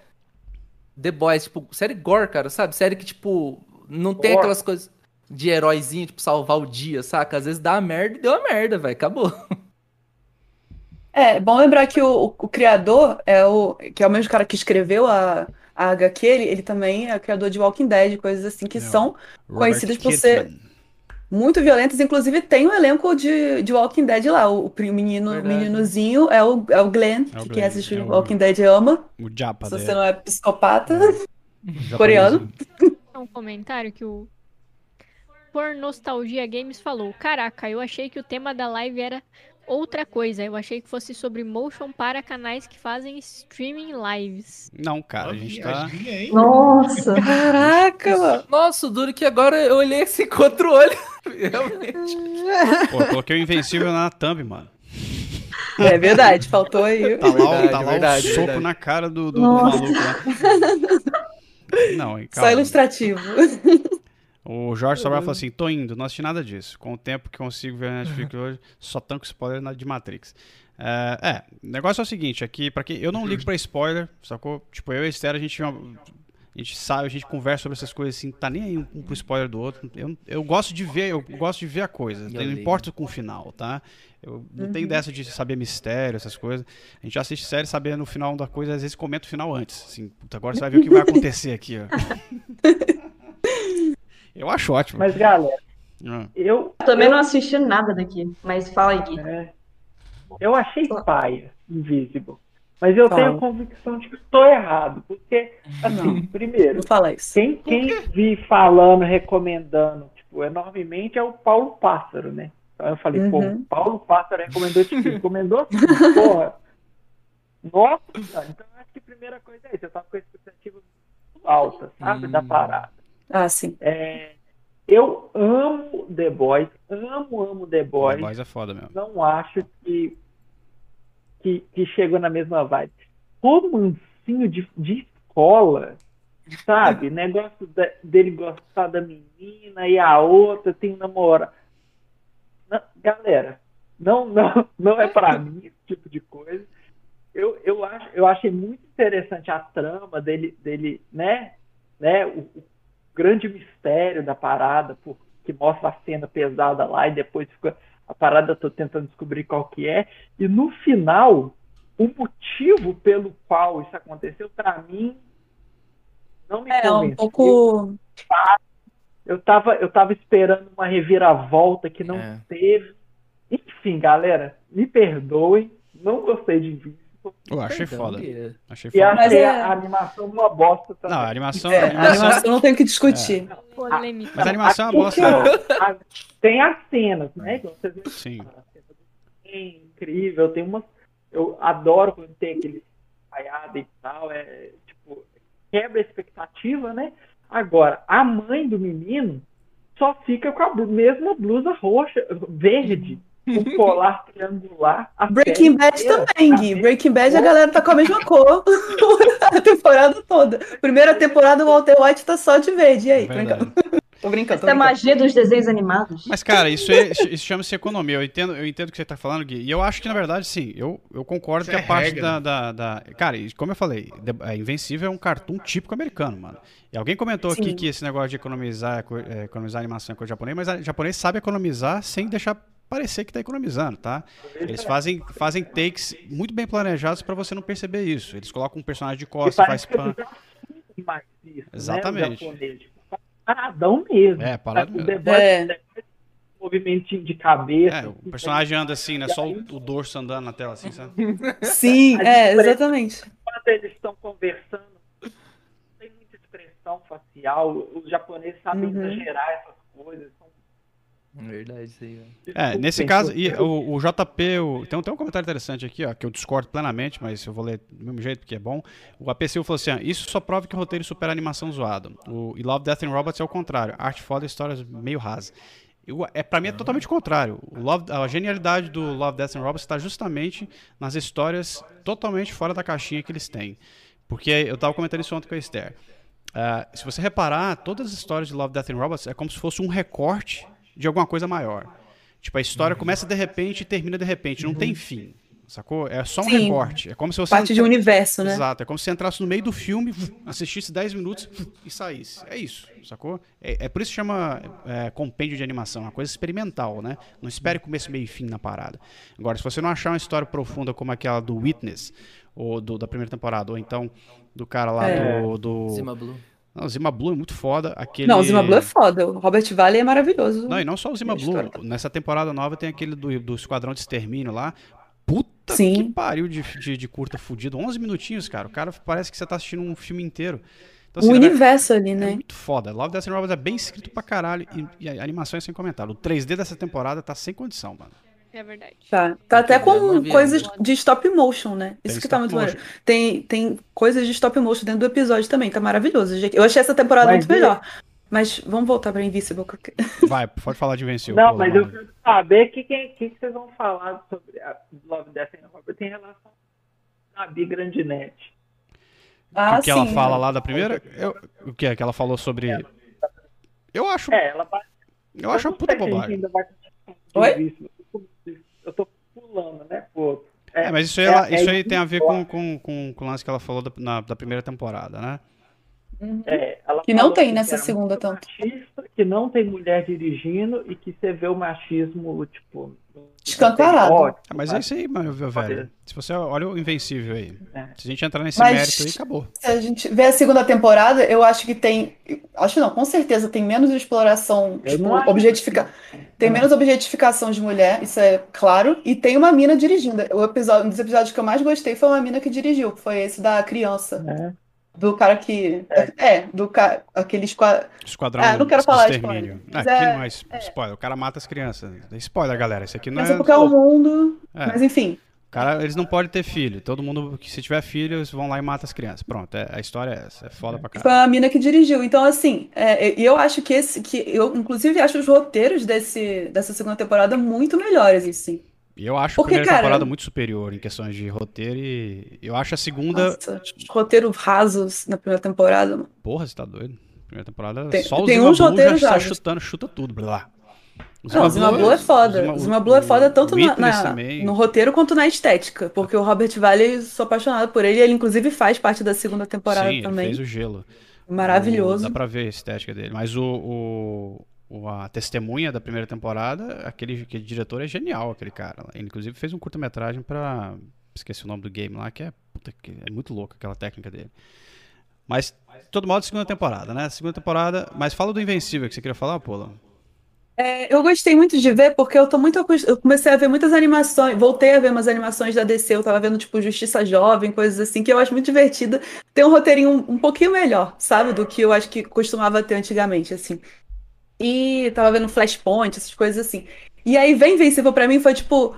The Boys, tipo, série gore, cara, sabe? Série que, tipo, não tem Gore. aquelas coisas de heróizinho, tipo, salvar o dia, saca? Às vezes dá a merda e deu a merda, velho, acabou. É, bom lembrar que o, o criador é o que é o mesmo cara que escreveu a, a HQ, ele, ele também é o criador de Walking Dead, coisas assim que É, são Robert Conhecidos por ser- muito violentas. Inclusive tem um elenco de, de Walking Dead lá. O, o menino, o Verdade. meninozinho é o, é o Glenn, É o que Glenn, quem assiste é o- Walking Dead ama. O Japa Se dele. você não é psicopata. Japonesinho. coreano. um comentário que o Por Nostalgia Games falou: Caraca, eu achei que o tema da live era outra coisa. Eu achei que fosse sobre motion para canais que fazem streaming lives. Não, cara, a gente tá. Nossa! Caraca, mano. Nossa, o duro que agora eu olhei assim com outro olho. Realmente. Pô, eu coloquei o Invencível na thumb, mano. É verdade, faltou aí. Tá lá, o- Verdade, tá lá verdade, o soco verdade. na cara do, do, do maluco lá. Não, hein, Só calma. ilustrativo. O Jorge Sobral falou assim: tô indo, não assisti nada disso. Com o tempo que consigo ver na Netflix hoje, só tanco spoiler de Matrix. É, é, o negócio é o seguinte: aqui, pra quem. Eu não ligo pra spoiler, sacou? Tipo, eu e a Esther, a gente. A gente sabe, a gente conversa sobre essas coisas assim, tá nem aí um, um pro spoiler do outro. Eu, eu gosto de ver, eu gosto de ver a coisa. Eu não importa com o final, tá? Eu não tenho dessa de saber mistério, essas coisas. A gente assiste série sabendo o final da coisa, às vezes comenta o final antes. Assim, puta, agora você vai ver o que vai acontecer aqui, ó. Eu acho ótimo. Mas, galera, Ah. eu, Eu também não assisti nada daqui, mas fala aí, Gui. é, eu achei paia. Invisible. Mas eu Fala. tenho convicção de que estou errado. Porque, assim, Não. primeiro, Não fala isso. quem, quem vi falando, recomendando, tipo, enormemente é o Paulo Pássaro, né? Então eu falei, Uhum. pô, Paulo Pássaro recomendou tipo, recomendou porra. Nossa, então eu acho que a primeira coisa é isso, eu tava com a expectativa muito alta, sabe, da Hum. parada. Ah, sim. É, eu amo The Boys, amo, amo The The Boys. Boys é foda mesmo. Não acho que, que, que chegou na mesma vibe. Romancinho de, de escola, sabe? Negócio da- dele gostar da menina e a outra tem um namorado. Não, galera, não, não, não é pra mim esse tipo de coisa. Eu, eu, acho, eu achei muito interessante a trama dele, dele né? né? O, o grande mistério da parada, por, que mostra a cena pesada lá e depois fica a parada, eu tô tentando descobrir qual que é. E no final, o motivo pelo qual isso aconteceu, pra mim, não me É, um convenceu. pouco. Eu tava, eu tava esperando uma reviravolta que não É. teve. Enfim, galera, me perdoem. Não gostei de Invincible. Eu achei Perdão, foda. Achei E foda. Mas achei é- a animação uma bosta também. Não, a animação. É, a a animação animação não tem o que discutir. Polêmica. mas a animação é uma bosta. ó, a- tem as cenas, né? Sim. a cena do trem, incrível. Tem umas. Eu adoro quando tem aquele caiada e tal. É tipo, quebra a expectativa, né? Agora, a mãe do menino só fica com a mesma blusa roxa, verde, com colar triangular. a Breaking Bad inteira. também, Gui. Breaking Bad a galera tá com a mesma cor a temporada toda. Primeira temporada o Walter White tá só de verde. E aí? Tô Verdade. brincando. Tô brincando. Tô Essa é a magia dos desenhos animados. Mas, cara, isso, é, isso chama-se economia. Eu entendo, eu entendo o que você tá falando, Gui. E eu acho que, na verdade, sim, eu, eu concordo Isso que é a parte regra. da, da, da- Cara, e como eu falei, é, Invencível é um cartoon típico americano, mano. E alguém comentou aqui Sim. que esse negócio de economizar, é é, economizar animação é coisa japonês, mas o japonês sabe economizar sem deixar parecer que tá economizando, tá? Eles fazem, fazem takes muito bem planejados pra você não perceber isso. Eles colocam um personagem de costas, faz pan. Exatamente. Né, japonês, tipo, paradão mesmo. É, parado O mesmo. É. um movimentinho de cabeça. É, o assim, personagem anda assim, né? Só o, o dorso andando na tela, assim, sabe? Sim, é, exatamente. quando eles estão conversando, não tem muita expressão facial. Os japoneses sabem Uhum. exagerar essas coisas. São Verdade, isso aí, velho. É, nesse caso, e o, o JP, o- tem, um- tem um comentário interessante aqui, ó, que eu discordo plenamente, mas eu vou ler do mesmo jeito porque é bom. O APC falou assim: ó, isso só prova que o roteiro supera a animação zoada. O, e Love, Death and Robots é o contrário. Arte foda, histórias meio rasas. Eu, é, pra mim é totalmente o contrário. O Love- a genialidade do Love, Death and Robots está justamente nas histórias totalmente fora da caixinha que eles têm. Porque eu tava comentando isso ontem com a Esther. Ah, se você reparar, todas as histórias de Love, Death and Robots é como se fosse um recorte de alguma coisa maior. Tipo, a história começa de repente e termina de repente, não tem fim. Sacou? É só um Sim. recorte. É como se você. Parte de universo, né? Exato, é como se você entrasse no meio do filme, assistisse 10 minutos e saísse. É isso, sacou? É, é por isso que chama é, compêndio de animação, é uma coisa experimental, né? Não espere começo, meio e fim na parada. Agora, se você não achar uma história profunda como aquela do Witness, ou do, da primeira temporada, ou então do cara lá É. do. do... Zima Blue. Não, o Zima Blue é muito foda. Aquele... Não, o Zima Blue é foda. O Robert Valley é maravilhoso. Não, e não só o Zima A Blue. história. Nessa temporada nova tem aquele do, do Esquadrão de Extermínio lá. Puta Sim. que pariu de, de, de curta fudido. 11 minutinhos, cara. O cara parece que você tá assistindo um filme inteiro. Então, o assim, na verdade, universo ali, é né? muito foda. Love, Death and Robots é bem escrito pra caralho. E, e a animação é sem comentário. O 3D dessa temporada tá sem condição, mano. É verdade. Tá, tá até eu com coisas de stop motion, né? Tem Isso que tá muito motion. maneiro. Tem, tem coisas de stop motion dentro do episódio também, tá maravilhoso. Eu achei essa temporada Mas muito melhor. Mas vamos voltar pra Invincible. Vai, pode falar de vencer. Não, mas eu quero saber o que, que, que, vocês vão falar sobre a Love, Death and Robots em relação a Bi Grandinete. Ah, o que ela fala lá da primeira. Eu, o que é que ela falou sobre. Eu acho. É, ela vai. Eu acho uma puta bobagem. ainda vai Oi? Eu tô pulando, né, pô? É, mas isso aí, é- ela- é isso aí tem a ver com, com, com, com o lance que ela falou da, na- da primeira temporada, né? Uhum. É, ela Que não falou tem que nessa segunda tanto. Machista, que não tem mulher dirigindo e que você vê o machismo, tipo, Escancarado. Ótimo, Ah, mas é isso aí, mano, meu velho. Se você olha o Invencível aí. É. Se a gente entrar nesse Mas- mérito aí, acabou. Se a gente vê a segunda temporada, eu acho que tem. Acho não, com certeza tem menos exploração, Eu tipo, objetifica, tem menos objetificação de mulher, isso é claro, e tem uma mina dirigindo. O episódio, um dos episódios que eu mais gostei foi uma mina que dirigiu, que foi esse da criança, É. do cara que. É, do cara. Aquele esquadrão. Esquadrão Ah, não quero de falar extermínio. spoiler, Ah, é- não é es- spoiler, o cara mata as crianças. Spoiler, galera. Isso aqui não Mas é. é porque é o mundo. É. Mas enfim. O Cara, eles não podem ter filho. Todo mundo que se tiver filho, eles vão lá e matam as crianças. Pronto, é- a história é essa. É foda pra Foi caralho. a mina que dirigiu. Então, assim, é, e eu acho que esse. Que eu, inclusive, acho os roteiros desse, dessa segunda temporada muito melhores, assim. E eu acho Porque, a primeira cara- temporada muito superior em questões de roteiro e eu acho a segunda. Nossa, roteiros rasos na primeira temporada. mano. Porra, você tá doido? Primeira temporada, Tem- só o tem Zima uns Blue já sai rasos. chutando, chuta tudo, blá. O Não, o Zima Blue é foda. Zima- O Zima Blue é foda tanto na, na- no roteiro quanto na estética. Porque o Robert Valley, sou apaixonado por ele. Ele, inclusive, faz parte da segunda temporada Sim, ele também. fez o gelo. Maravilhoso. O- dá pra ver a estética dele. Mas o- o- a testemunha da primeira temporada, aquele, aquele diretor é genial, aquele cara. Ele, inclusive, fez um curta-metragem pra. Esqueci o nome do game lá, que é. puta que- é muito louco aquela técnica dele. Mas, de todo modo, segunda temporada, né? Segunda temporada. Mas fala do Invencível que você queria falar, Paula. É, eu gostei muito de ver porque eu tô muito eu comecei a ver muitas animações, voltei a ver umas animações da DC, eu tava vendo tipo Justiça Jovem, coisas assim, que eu acho muito divertida. Tem um roteirinho um, um pouquinho melhor, sabe, do que eu acho que costumava ter antigamente, assim. E tava vendo Flashpoint, essas coisas assim. E aí vem Invencível pra mim foi tipo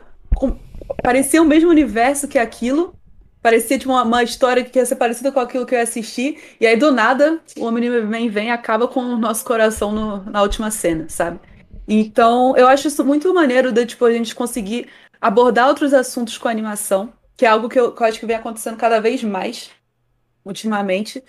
parecia o mesmo universo que aquilo. Parecia tipo uma, uma história que ia ser parecida com aquilo que eu ia assistir. E aí, do nada, o Homem-Man vem e acaba com o nosso coração no- na última cena, sabe? Então, eu acho isso muito maneiro de tipo, a gente conseguir abordar outros assuntos com a animação, que é algo que eu, que eu acho que vem acontecendo cada vez mais ultimamente.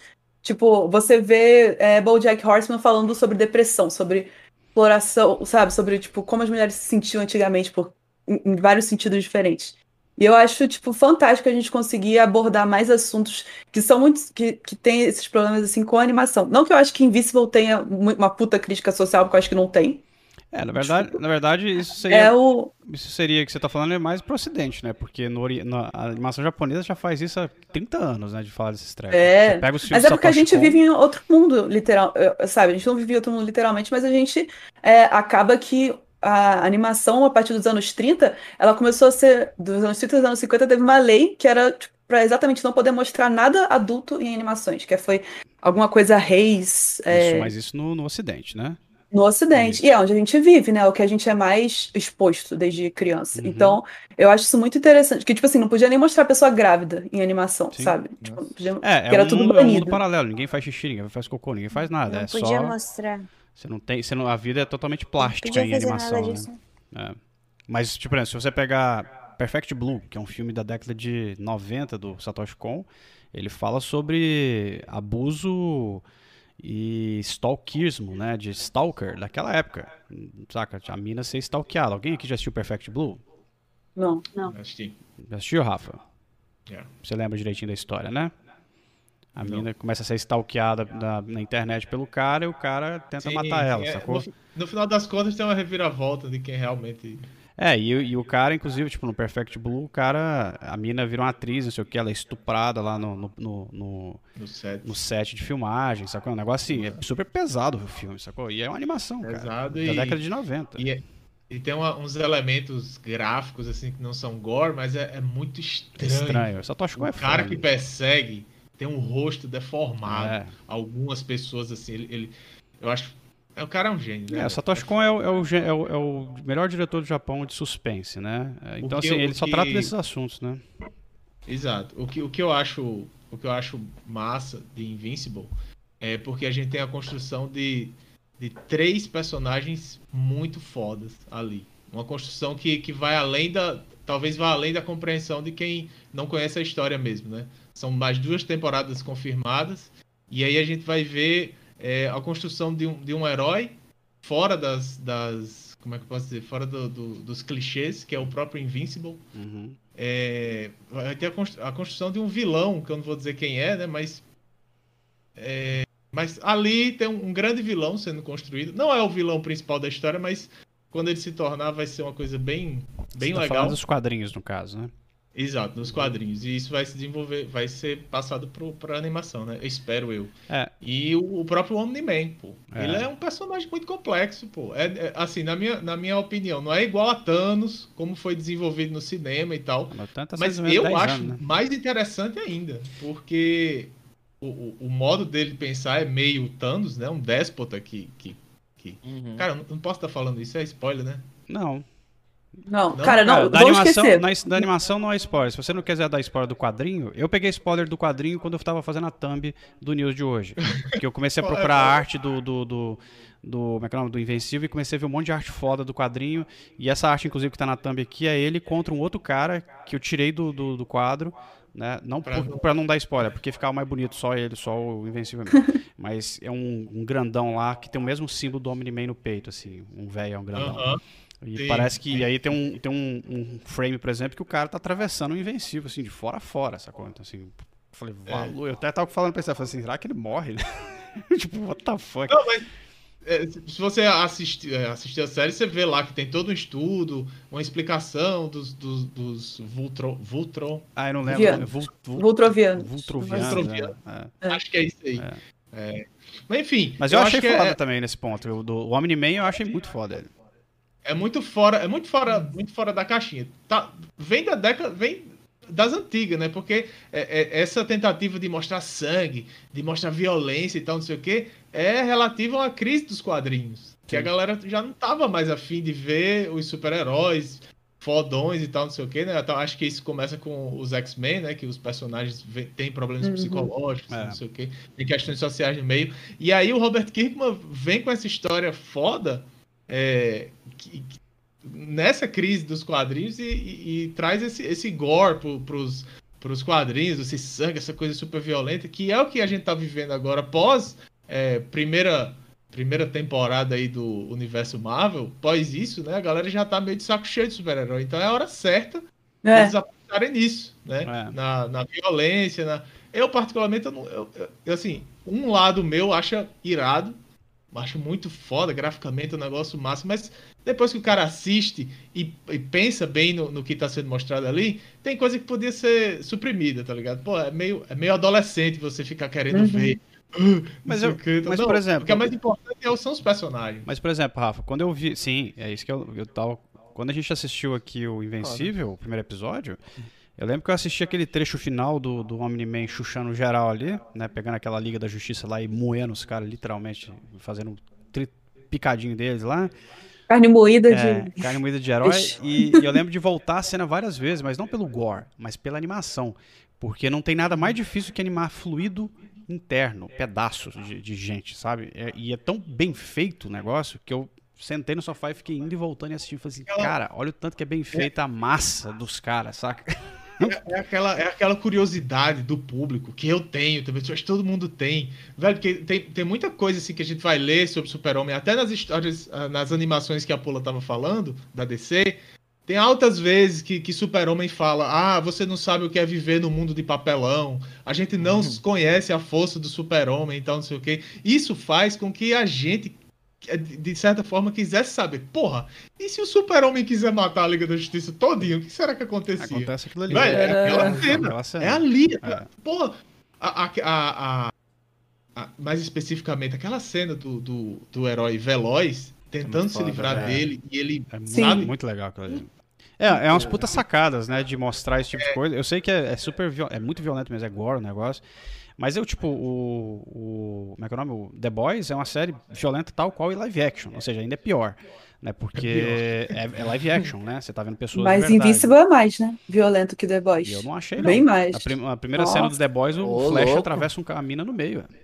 Tipo, você vê é, BoJack Horseman falando sobre depressão, sobre exploração, sabe? Sobre, tipo, como as mulheres se sentiam antigamente por, em, em vários sentidos diferentes. E eu acho, tipo, fantástico a gente conseguir abordar mais assuntos que são muitos, que, que tem esses problemas, assim, com a animação. Não que eu acho que Invisible tenha uma puta crítica social, porque eu acho que não tem. É, na verdade, na verdade isso seria. É o, Isso seria que você tá falando é mais pro ocidente, né? Porque no, na, a animação japonesa já faz isso há 30 anos, né? De falar desses trecos. É, Mas é porque a gente vive em outro mundo, literal, eh, sabe? A gente não vive em outro mundo literalmente, mas a gente é, acaba que a animação, a partir dos anos 30, ela começou a ser, dos anos 30 dos anos 50, teve uma lei que era tipo, para exatamente não poder mostrar nada adulto em animações, que foi alguma coisa reis é, Isso, mas isso no, no ocidente, né? No Ocidente. Isso. E é onde a gente vive, né? O que a gente é mais exposto desde criança. Uhum. Então, eu acho isso muito interessante. Que, tipo assim, não podia nem mostrar a pessoa grávida em animação, Sim. sabe? Tipo, podia- É, é era um, tudo mundo, é um mundo banido. paralelo. Ninguém faz xixi, ninguém faz cocô, ninguém faz nada. Não é podia só. mostrar. Você não tem. Você não, a vida é totalmente plástica em animação, né? É. Mas, tipo, exemplo, se você pegar Perfect Blue, que é um filme da década de 90 do Satoshi Kon, ele fala sobre abuso e stalkerismo, né? De stalker daquela época. Saca? A mina ser stalkeada. Alguém aqui já assistiu Perfect Blue? Não, não. Assisti. Já assistiu, Rafa? Já. Você lembra direitinho da história, né? A Não. mina começa a ser stalkeada na, na internet pelo cara e o cara tenta Sim, matar ela, sim, é, sacou? No, no final das contas tem uma reviravolta de quem realmente. É, e, e o cara, inclusive, tipo, no Perfect Blue, o cara, a mina vira uma atriz, não sei o que, ela é estuprada lá no, no, no, no- No set. no set de filmagem, sacou? É um negócio assim, é super pesado o filme, sacou? E é uma animação, cara. Pesado Da e- década de 90. E, é- e tem uma- uns elementos gráficos assim que não são gore, mas é, é muito estranho. Estranho. Satoshi Kon O é cara foda. que persegue tem um rosto deformado. É. Algumas pessoas assim, ele, ele- eu acho, o cara é um gênio, né? É, Satoshi Kon é o, é, o, é, o, é o melhor diretor do Japão de suspense, né? É, Então, que- assim, ele só que- trata desses assuntos, né? Exato. O que, o que eu acho, o que eu acho massa de Invincible é porque a gente tem a construção de, de três personagens muito fodas ali. Uma construção que, que vai além da, talvez vá além da compreensão de quem não conhece a história mesmo, né? São mais duas temporadas confirmadas e aí a gente vai ver é, a construção de um, de um herói fora das, das como é que eu posso dizer, fora do- do- dos clichês, que é o próprio Invincible. Uhum. É, vai ter a, constru- a construção de um vilão, que eu não vou dizer quem é, né? Mas. é, mas ali tem um, um grande vilão sendo construído. Não é o vilão principal da história, mas quando ele se tornar, vai ser uma coisa bem, bem Você tá legal. dos quadrinhos, no caso, né? Exato, nos quadrinhos. E isso vai se desenvolver, vai ser passado pro, pra animação, né? Eu espero eu. É. E o, o próprio Omni-Man, pô. É. Ele é um personagem muito complexo, pô. É, é, assim, na minha, na minha opinião, não é igual a Thanos, como foi desenvolvido no cinema e tal. Mas, tanto Mas eu 10 acho anos, né? mais interessante ainda, porque o, o, o modo dele pensar é meio Thanos, né? Um déspota que. que, que... Uhum. Cara, eu não, não posso estar falando isso, é spoiler, né? Não. Não, Não, cara, não, Cara, da, vamos animação, esquecer. na, da animação não é spoiler. Se você não quiser dar spoiler do quadrinho, eu peguei spoiler do quadrinho quando eu tava fazendo a thumb do news de hoje. Que eu comecei a procurar a arte do. do, do do, como é que é o nome? do Invencível e comecei a ver um monte de arte foda do quadrinho. E essa arte, inclusive, que tá na thumb aqui é ele contra um outro cara que eu tirei do, do, do quadro. Né? Não Pra por- não- dar spoiler, porque ficava mais bonito só ele, só o Invencível mesmo. Mas é um, um grandão lá que tem o mesmo símbolo do Omni-Man no peito, assim. Um velho, é um grandão. Aham. E Sim, parece que sim. aí tem, um, tem um, um frame, por exemplo, que o cara tá atravessando o invencível, assim, de fora a fora, sacou? Então, assim, eu falei, É. valor. Eu até tava falando pra ele, falei assim, será que ele morre? tipo, what the fuck? Não, mas é, se você assistir, é, assistir a série, você vê lá que tem todo um estudo, uma explicação dos, dos, dos Vultron, Vultron. Ah, eu não lembro. Viano. Vul, vul, Vultroviano. Vultroviano, Vultroviano. né? É. É. Acho que é isso aí. É. Mas enfim. Mas eu, achei acho que foda é, também nesse ponto. Eu, do, o Omni-Man eu achei muito foda. ele. É muito fora, é muito fora, muito fora da caixinha. Tá, vem da década, vem das antigas, né? Porque é- é- essa tentativa de mostrar sangue, de mostrar violência e tal, não sei o quê, é relativa à crise dos quadrinhos. Que a galera já não tava mais afim de ver os super-heróis fodões e tal, não sei o quê, né? Então, acho que isso começa com os X-Men, né? Que os personagens têm problemas Uhum. psicológicos, É. não sei o quê, tem questões sociais no meio. E aí o Robert Kirkman vem com essa história foda é, que- que- nessa crise dos quadrinhos e, e- e traz esse, esse gore pro, pros, pros quadrinhos, esse sangue, essa coisa super violenta, que é o que a gente tá vivendo agora pós é, primeira, primeira temporada aí do universo Marvel. Pós isso, né? A galera já tá meio de saco cheio de super-herói. Então é a hora certa É. eles apostarem nisso, né? É. Na, na violência, na... Eu, particularmente, eu não, eu- eu- assim, um lado meu acha irado, acho muito foda, graficamente, um negócio massa, mas depois que o cara assiste e, e pensa bem no, no que tá sendo mostrado ali, tem coisa que podia ser suprimida, tá ligado? Pô, é meio, é meio adolescente você ficar querendo Uhum. ver. "Ah, não Mas eu- o quê. mas, Não, por exemplo- O que é mais importante é- são os personagens. Mas, por exemplo, Rafa, quando eu vi. Sim, é isso que eu, eu tava. Quando a gente assistiu aqui o Invencível, o primeiro episódio, eu lembro que eu assisti aquele trecho final do, do Omni-Man chuchando geral ali, né? Pegando aquela Liga da Justiça lá e moendo os caras, literalmente, fazendo um tri- picadinho deles lá. Carne moída É, de. carne moída de herói. E, e eu lembro de voltar a cena várias vezes, mas não pelo gore, mas pela animação. Porque não tem nada mais difícil que animar fluido interno, pedaços de, de gente, sabe? É- e é tão bem feito o negócio que eu sentei no sofá e fiquei indo e voltando e assistindo. Falei assim, cara, olha o tanto que é bem feita a massa dos caras, saca? É, é aquela, é aquela curiosidade do público que eu tenho também, acho que todo mundo tem. Velho, porque tem, tem muita coisa assim que a gente vai ler sobre Super-Homem, até nas histórias, ah, nas animações que a Paula tava falando, da DC. Tem altas vezes que, que Super-Homem fala: Ah, você não sabe o que é viver no mundo de papelão, a gente não conhece a força do Super-Homem e tal, não sei o quê. Isso faz com que a gente, de de certa forma, quisesse saber: Porra, e se o Super-Homem quiser matar a Liga da Justiça todinho, o que será que acontecia? Acontece aquilo ali. Velho, é Era- aquela cena. Aquela cena. É ali. É. Porra, a, a, a- a- a- mais especificamente, aquela cena do, do, do herói veloz tentando muito se foda, livrar é. dele e ele. É. Sabe? muito legal aquilo ali. É, é umas putas sacadas, né, de mostrar esse tipo de coisa. Eu sei que é, é super viol- é muito violento mesmo, é gore o negócio. Mas eu, tipo, o, o. Como é que é o nome? O The Boys é uma série violenta tal qual e live action. Ou seja, ainda é pior. Né, porque é, é live action, né? Você tá vendo pessoas. Mas. Invincible é mais, né? Violento que The Boys. E eu não achei, não. Bem mais. A, prim- a primeira cena do Nossa. The Boys, o Ô, Flash louco. atravessa um, a mina no meio. velho.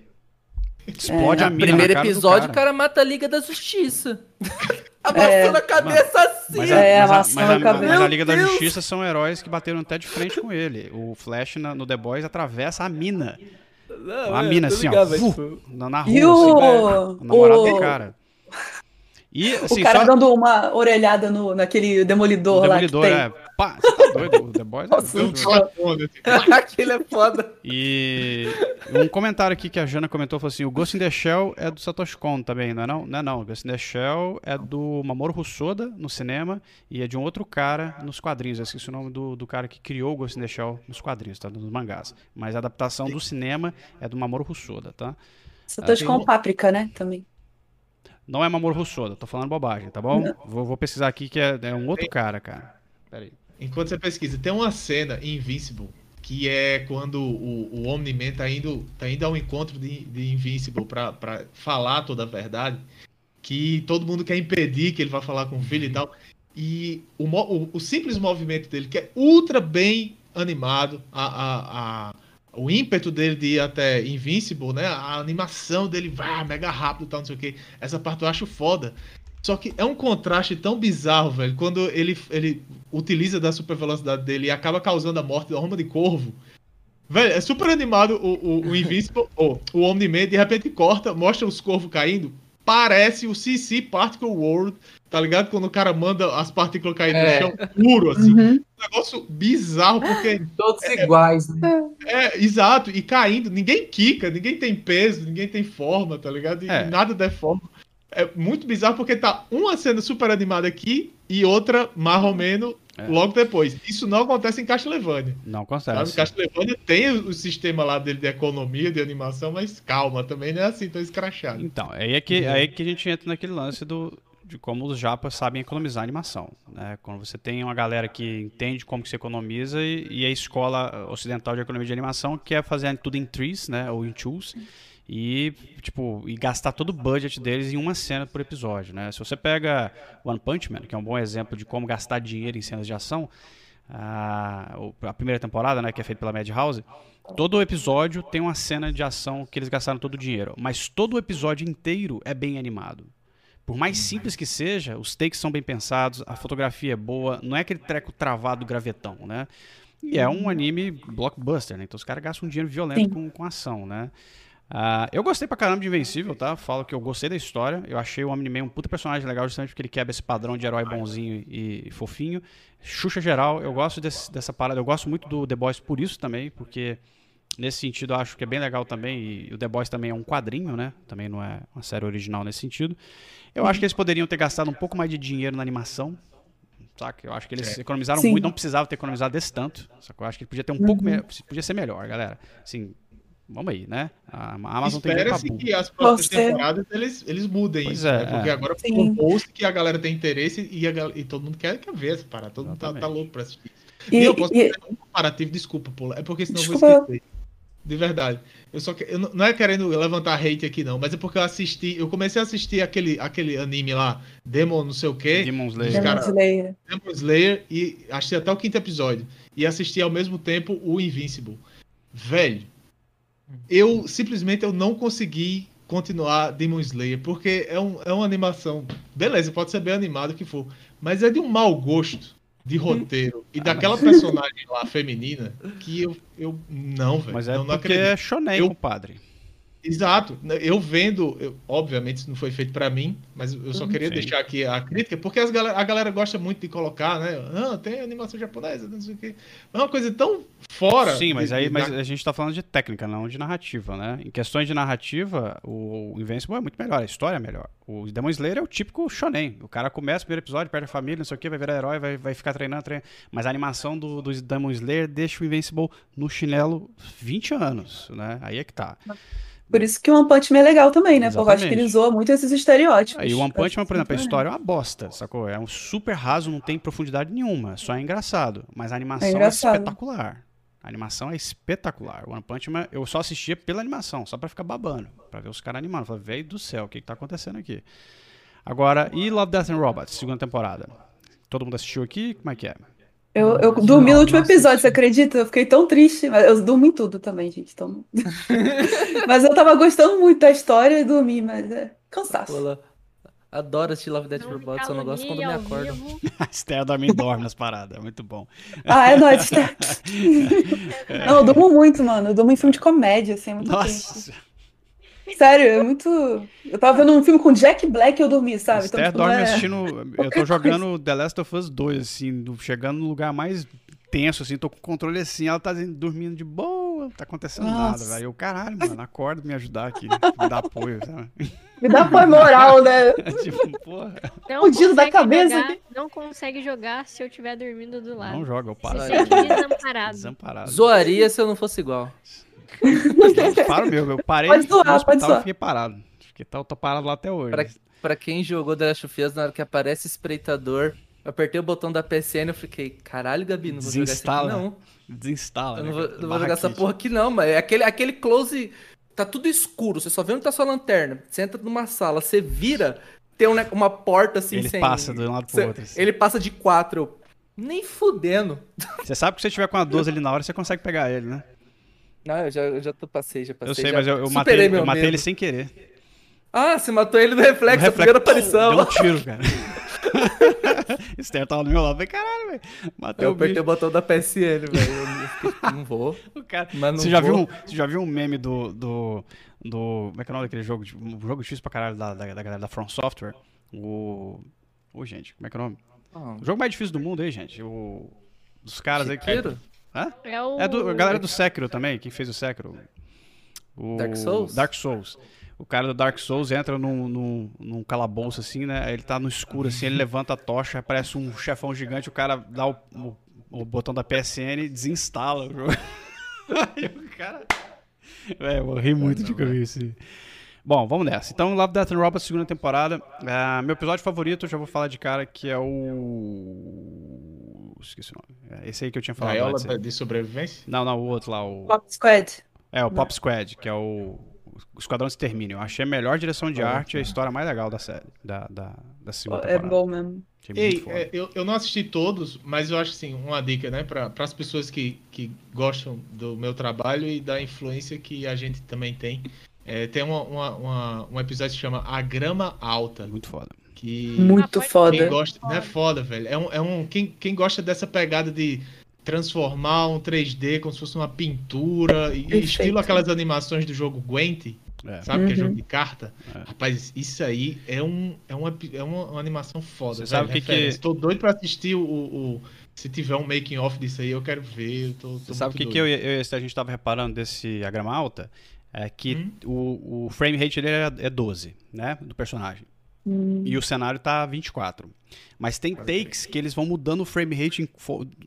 Explode É. a No mina primeiro na cara do episódio, cara. o cara mata a Liga da Justiça. Amassando a cabeça assim. Mas, É, a, mas, a, mas, a a, cabeça. mas Liga da! Justiça são heróis que bateram até de frente com ele. O Flash na- no The Boys atravessa a mina. Não, A é, mina assim, ó. ligado, mas, tipo, na, rua. E assim, o. o namorado do o- cara. E O assim, cara só, dando uma orelhada no, naquele demolidor, o lá Demolidor, que tem. é, Pá, você tá doido? O The Boys é Nossa, Tem um doido. Aquele é foda. E um comentário aqui que a Jana comentou, falou assim, o Ghost in the Shell é do Satoshi Kon também, não é não? Não é não, o Ghost in the Shell é do Mamoru Hosoda no cinema e é de um outro cara nos quadrinhos, eu esqueci o nome do, do cara que criou o Ghost in the Shell nos quadrinhos, tá? Nos mangás. Mas a adaptação do cinema é do Mamoru Hosoda, tá? Satoshi tem com um- páprica, né? Também. Não é Mamoru Hosoda, tô falando bobagem, tá bom? Vou, vou pesquisar aqui que é, é um outro cara, cara. Pera aí. Enquanto você pesquisa, tem uma cena em Invincible que é quando o, o Omni-Man tá indo, tá indo ao encontro de, de Invincible pra, pra falar toda a verdade, que todo mundo quer impedir que ele vá falar com o filho e tal. E o, o, o simples movimento dele, que é ultra bem animado, a, a, a- o ímpeto dele de ir até Invincible, né? A animação dele vai mega rápido e tal, não sei o que. Essa parte eu acho foda. Só que é um contraste tão bizarro, velho, quando ele, ele utiliza da super velocidade dele e acaba causando a morte da Roma de Corvo. Velho, é super animado o, o, o Invincible, ou o Omni-Man, de repente corta, mostra os corvos caindo, parece o CC Particle World, tá ligado? Quando o cara manda as partículas cair no É. chão puro, assim. Uhum. Um negócio bizarro, porque Todos iguais, né? é, exato, e caindo, ninguém quica, ninguém tem peso, ninguém tem forma, tá ligado? E É. nada deforma. É muito bizarro porque tá uma cena super animada aqui e outra mais ou menos É. logo depois. Isso não acontece em Castlevania. Não Sabe? acontece. Castlevania tem o sistema lá dele de economia, de animação, mas calma, também não é assim tão escrachado. Então, aí é que, aí é que a gente entra naquele lance do, de como os japas sabem economizar animação. Né? Quando você tem uma galera que entende como que se economiza e, e a escola ocidental de economia de animação quer fazer tudo em trees, né, ou em twos, e, tipo, e gastar todo o budget deles em uma cena por episódio. Né? Se você pega One Punch Man, que é um bom exemplo de como gastar dinheiro em cenas de ação, a, o- a primeira temporada, né, que é feita pela Madhouse, todo episódio tem uma cena de ação que eles gastaram todo o dinheiro, mas todo o episódio inteiro é bem animado. Por mais simples que seja, os takes são bem pensados, a fotografia é boa, não é aquele treco travado gravetão, né? E é um anime blockbuster, né? Então os caras gastam um dinheiro violento Sim. com, com ação, né? Ah, eu gostei pra caramba de Invencível, tá? Falo que eu gostei da história. Eu achei o Omni-Man um puta personagem legal, justamente porque ele quebra esse padrão de herói bonzinho e, e fofinho. Xuxa geral, eu gosto desse- dessa parada. Eu gosto muito do The Boys por isso também, porque nesse sentido eu acho que é bem legal também. E o The Boys também é um quadrinho, né? Também não é uma série original nesse sentido. Eu acho que eles poderiam ter gastado um pouco mais de dinheiro na animação. Saca? Eu acho que eles economizaram Sim. muito, não precisava ter economizado desse tanto. Só que eu acho que podia ter um pouco me- podia ser melhor, galera. Assim, vamos aí, né? A Amazon tem Espera-se que as próximas Você- temporadas eles, eles mudem Pois isso, é, né? Porque é. agora Sim. compôs que a galera tem interesse e, a e todo mundo quer, quer ver essa parada. Todo mundo tá, Exatamente. tá louco pra assistir. E, E, eu posso e- fazer um comparativo, desculpa, Pula. É porque senão eu Desculpa vou eu. esquecer. De verdade. Eu só que, eu não não é querendo levantar hate aqui, não, mas é porque eu assisti. Eu comecei a assistir aquele, aquele anime lá, Demon não sei o quê. Demon Slayer. Demon cara- Slayer. Demon Slayer e assisti até o quinto episódio. E assisti ao mesmo tempo o Invincible. Velho, eu simplesmente eu não consegui continuar Demon Slayer, porque é, um, é uma animação. Beleza, pode ser bem animado o que for, mas é de um mau gosto de roteiro e daquela personagem lá feminina que eu, eu não, velho. Mas é não, não porque acredito. é shonen, Eu- compadre. Exato. Eu vendo, eu- obviamente isso não foi feito pra mim, mas eu só queria Sim. deixar aqui a crítica, porque as galera- a galera gosta muito de colocar, né? Ah, tem animação japonesa, não sei o quê. É uma coisa tão fora. Sim, mas de- aí de- mas a gente tá falando de técnica, não de narrativa, né? Em questões de narrativa, o Invincible é muito melhor, a história é melhor. O Demon Slayer é o típico shonen. O cara começa o primeiro episódio, perde a família, não sei o que, vai virar herói, vai, vai ficar treinando, treinando. Mas a animação do, do Demon Slayer deixa o Invincible no chinelo 20 anos, né? Aí é que tá. Por isso que o One Punch Man é legal também, né? Porque eu acho que ele Exatamente. zoa muito esses estereótipos. Aí o One Punch Man, por exemplo, a história é uma bosta, sacou? É um super raso, não tem profundidade nenhuma, só é engraçado. Mas a animação é, engraçado. espetacular. A animação é espetacular. O One Punch Man, eu só assistia pela animação, só pra ficar babando, pra ver os caras animando. Falei, velho do céu, o que, que tá acontecendo aqui? Agora, e Love, Death and Robots, segunda temporada? Todo mundo assistiu aqui? Como é que é? Eu, eu dormi no último episódio, você acredita? Eu fiquei tão triste. Mas eu durmo em tudo também, gente. Então... mas eu tava gostando muito da história e dormi, mas é cansaço. Pula. Adoro assistir Love Death Robots, só não gosto quando me vivo. A Esther também dorme nas paradas, é muito bom. Ah, é nóis, tá? Não, eu durmo muito, mano. Eu durmo em filme de comédia, assim, é muito. Nossa! Sério, é muito. Eu tava vendo um filme com Jack Black e eu dormi, sabe? Esther tipo, dorme é- assistindo. Eu tô jogando The Last of Us 2, assim, do- chegando no lugar mais tenso, assim, tô com o controle assim, ela tá dormindo de boa, não tá acontecendo nada, Nossa. velho. Eu, caralho, mano, acorda me ajudar aqui, me dá apoio, sabe? Me dá apoio moral, né? tipo, porra, Não Fudido da cabeça jogar-. Não consegue jogar se eu estiver dormindo do lado. não joga, eu paro. Se sente desamparado. Desamparado. Zoaria se eu não fosse igual. Para o meu, eu parei Pode zoar, no hospital e fiquei parado. Fiquei, tô, tô parado lá até hoje. Pra, pra quem jogou The Last of Us, na hora que aparece espreitador, apertei o botão da PSN e eu fiquei, caralho, Gabi, não vou jogar isso aqui Desinstala. não. Desinstala, Eu né? não vou, cara? não vou jogar essa porra aqui não, mas é aquele, aquele close. Tá tudo escuro, você só vê onde tá sua lanterna. Você entra numa sala, você vira, tem um ne- uma porta assim Ele sem. passa de um lado pro Cê- outro. assim. Ele passa de quatro. Nem fudendo. Você sabe que se você tiver com a 12 ali na hora, você consegue pegar ele, né? Não, eu já, eu já tô, passei, já passei. Eu sei, mas eu, eu matei, eu matei medo. ele sem querer. Ah, você matou ele no reflexo, No a primeira reflexo, aparição. Deu um tiro, cara. Esther tava do meu lado. Falei, caralho, velho. Matei Eu o apertei bicho. o botão da PSN, velho. Tipo, não vou. O cara- Mas não Você já, vou. viu um, você já viu um meme do, do, do. Como é que é o nome daquele jogo? de- Um jogo X pra caralho da, da, da galera da From Software. O. Ô, gente, como é que é o nome? Ah, O jogo mais difícil do mundo aí, gente. O. Dos caras aí que. Hã? É, o... É do, a galera do Sekiro também, quem fez o Sekiro. O Dark Souls? Dark Souls. O cara do Dark Souls entra num, num, num calabouço assim, né? Ele tá no escuro assim, ele levanta a tocha, aparece um chefão gigante, o cara dá o, o, o botão da PSN e desinstala o jogo. Aí o cara. É, eu ri muito de ver isso. Bom, vamos nessa. Então, Love, Death and Robots, segunda temporada. Ah, meu episódio favorito, eu já vou falar de cara, que é o. Esqueci o nome. É esse aí que eu tinha falado Gaiola antes. de sobrevivência? Não, não, o outro lá, o. Pop Squad. É, o Pop Squad, que é o, o Esquadrão Extermínio. Eu achei a melhor direção de arte e a história mais legal da série, da, da, da segunda É temporada. bom mesmo. Ei, é, eu, eu não assisti todos, mas eu acho assim, uma dica, né, para as pessoas que, que gostam do meu trabalho e da influência que a gente também tem. É, tem uma, uma- uma- um episódio que se chama A Grama Alta, Muito foda. que Muito pode- foda. quem gosta, não é foda, velho. É um, é um quem, quem gosta dessa pegada de transformar um 3D como se fosse uma pintura e Perfeito. estilo aquelas animações do jogo Gwent, É. sabe que é Uhum. jogo de carta. É. Rapaz, isso aí é, um, é, uma, é uma, uma animação foda. Você sabe o que que-. Tô doido pra assistir o, o- Se tiver um making off disso aí, eu quero ver. Eu tô, tô Você sabe o que, que eu, e- eu esse a gente tava reparando desse A Grama Alta? É que Hum. o, o frame rate dele é, é 12, né? Do personagem. Hum. E o cenário tá 24. Mas tem takes que eles vão mudando o frame rate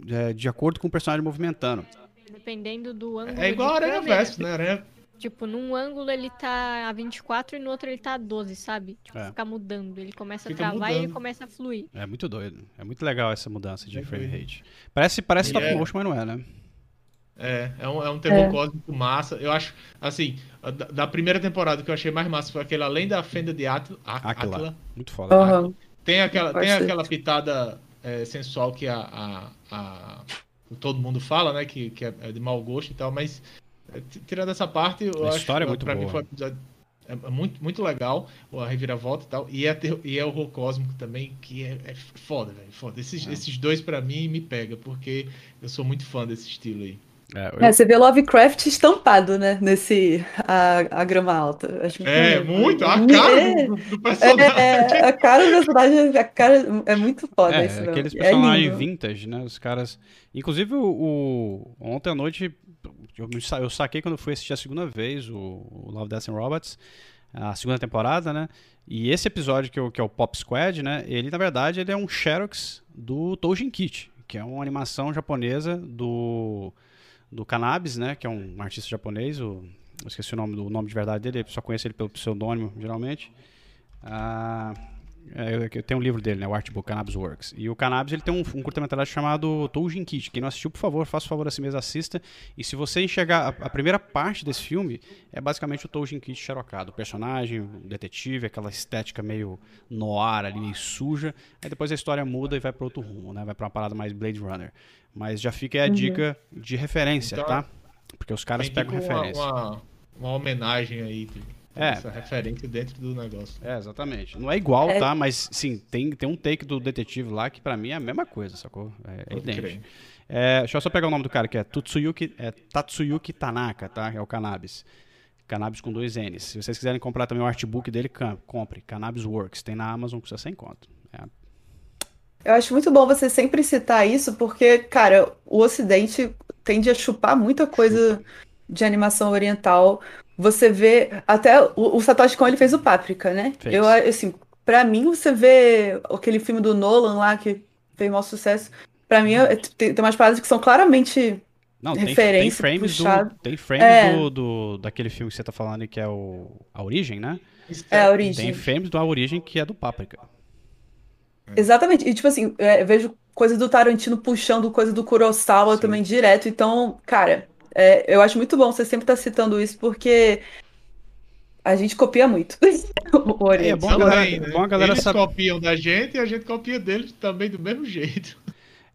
é, de acordo com o personagem movimentando. Dependendo do ângulo É igual a Aranha. Verso, né? Aranha... Tipo, num ângulo ele tá a 24 e no outro ele tá a 12, sabe? Tipo, É. fica mudando. Ele começa Fica a travar e ele mudando. começa a fluir. É muito doido. É muito legal essa mudança de É frame rate. Parece, parece E stop é- motion, mas não é, né? É, é um, é um terror É. cósmico massa. Eu acho, assim, a da, da primeira temporada que eu achei mais massa foi aquele Além da Fenda de Atla. Atla. Muito foda. Aham. Tem aquela, tem aquela pitada é, sensual que a, a, a- todo mundo fala, né? Que, que é é de mau gosto e tal, mas é, tirando essa parte, eu A acho história é muito pra mim boa. foi um episódio é, é muito, muito legal, a reviravolta e tal. E é, ter- e é o horror cósmico também, que é, é foda, velho. Foda. Esses, É. esses dois, pra mim, me pega, porque eu sou muito fã desse estilo aí. É, eu- É, você vê Lovecraft estampado, né? Nesse a, a grama alta. Acho É, que- muito, a É, cara do, do personagem. É, a cara do personagem, a cara é muito foda É, isso. mesmo. aqueles É personagens lindo. vintage, né? Os caras. Inclusive, o, o- ontem à noite, eu, me sa- eu saquei quando fui assistir a segunda vez o, o Love, Death and Robots, a segunda temporada, né? E esse episódio que, é o- que é o Pop Squad, né? Ele, na verdade, ele é um Xerox do Toujin Kit, que é uma animação japonesa do, do Cannabis, né? Que é um artista japonês, o, eu esqueci o nome, do, nome de verdade dele, só conheço ele pelo pseudônimo, geralmente. Ah, é, eu tenho um livro dele, né? O Artbook Cannabis Works. E o Cannabis ele tem um, um curta-metragem chamado Toujin Kit. Quem não assistiu, por favor, faça o favor a si mesmo, assista. E se você enxergar a, a primeira parte desse filme, é basicamente o Toujin Kit xerocado. O personagem, o detetive, aquela estética meio noir ali, meio suja. Aí depois a história muda e vai para outro rumo, né? Vai para uma parada mais Blade Runner. Mas já fica aí a dica de referência, Então, tá? Porque os caras pegam tipo uma, referência. uma, uma homenagem aí, de- É. essa referência dentro do negócio. É, exatamente. Não é igual, É. tá? Mas sim, tem, tem um take do detetive lá que pra mim é a mesma coisa, sacou? É, é idêntico. É, deixa eu só pegar o nome do cara, que é Tutsuyuki, é Tatsuyuki Tanaka, tá? É o Cannabis. Cannabis com dois N's. Se vocês quiserem comprar também o artbook dele, compre. Cannabis Works. Tem na Amazon, custa 100 conto. É. Eu acho muito bom você sempre citar isso, porque, cara, o Ocidente tende a chupar muita coisa de animação oriental. Você vê, até o, o Satoshi Kon ele fez o Páprica, né? Fez. Eu, assim, pra mim, você vê aquele filme do Nolan lá, que fez maior sucesso, pra mim, é- tem, tem umas paradas que são claramente Não, tem, tem frames, do, tem frames É. do, do- daquele filme que você tá falando que é o A Origem, né? é a Tem origem. frames do A Origem que é do Páprica. Exatamente. E, tipo assim, é, eu vejo coisa do Tarantino puxando coisa do Kurosawa Sim. também direto. Então, cara, é, eu acho muito bom você sempre estar citando isso, porque a gente copia muito o Oriente. É bom a galera- Também, né? bom a galera Eles saber- copiam da gente e a gente copia deles também do mesmo jeito.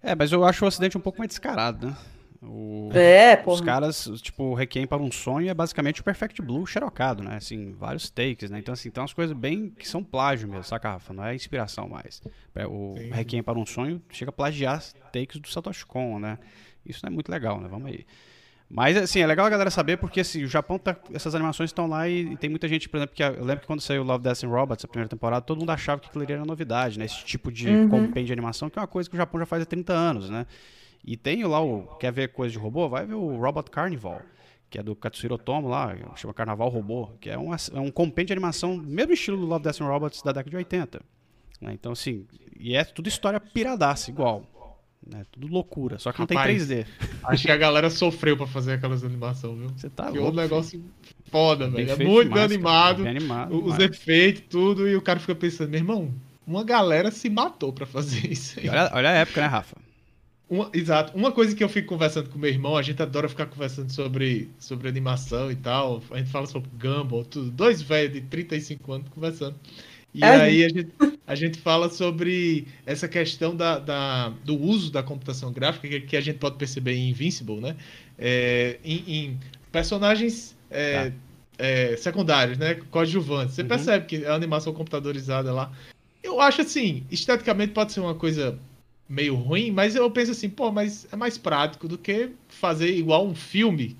É, mas eu acho o Ocidente um pouco mais descarado, né? O- É, Os caras, tipo, o Requiem para um Sonho é basicamente o Perfect Blue xerocado, né? Assim, vários takes, né? Então, assim, tem umas coisas bem que são plágio mesmo, saca, Rafa? Não é inspiração mais. É, O Sim. Requiem para um Sonho chega a plagiar takes do Satoshi Kon, né? Isso não é muito legal, né? Vamos aí. Mas, assim, é legal a galera saber porque, assim, o Japão tá... Essas animações estão lá e, e tem muita gente, por exemplo, que... Eu lembro que quando saiu Love, Death and Robots, a primeira temporada, todo mundo achava que aquilo ali era novidade, né? Esse tipo de Uhum. compêndio de animação, que é uma coisa que o Japão já faz há 30 anos, né? E tem lá o. Quer ver coisa de robô? Vai ver o Robot Carnival, que é do Katsuhiro Otomo lá, chama Carnaval Robô, que é um, é um compêndio de animação, mesmo estilo do Love, Death and Robots da década de 80. né? Então, assim, e é tudo história piradaça, igual. Né? Tudo loucura, só que não Rapaz, tem 3D. Acho que a galera sofreu pra fazer aquelas animações, viu? Você tá Que é um louco. negócio foda, velho. É muito demais, animado. Bem animado. Os demais. efeitos, tudo, e o cara fica pensando, meu irmão, uma galera se matou pra fazer isso aí. Olha, olha a época, né, Rafa? Uma- exato. Uma coisa que eu fico conversando com meu irmão, a gente adora ficar conversando sobre, sobre animação e tal. A gente fala sobre Gumball, tudo. Dois velhos de 35 anos conversando. E É, aí a gente, a gente fala sobre essa questão da, da- do uso da computação gráfica, que, que a gente pode perceber em Invincible, né? É, em, em personagens é, Tá. é, secundários, né? Coadjuvantes. Você Uhum. percebe que é uma animação computadorizada lá. Eu acho assim, esteticamente pode ser uma coisa meio ruim, mas eu penso assim, pô, mas é mais prático do que fazer igual um filme,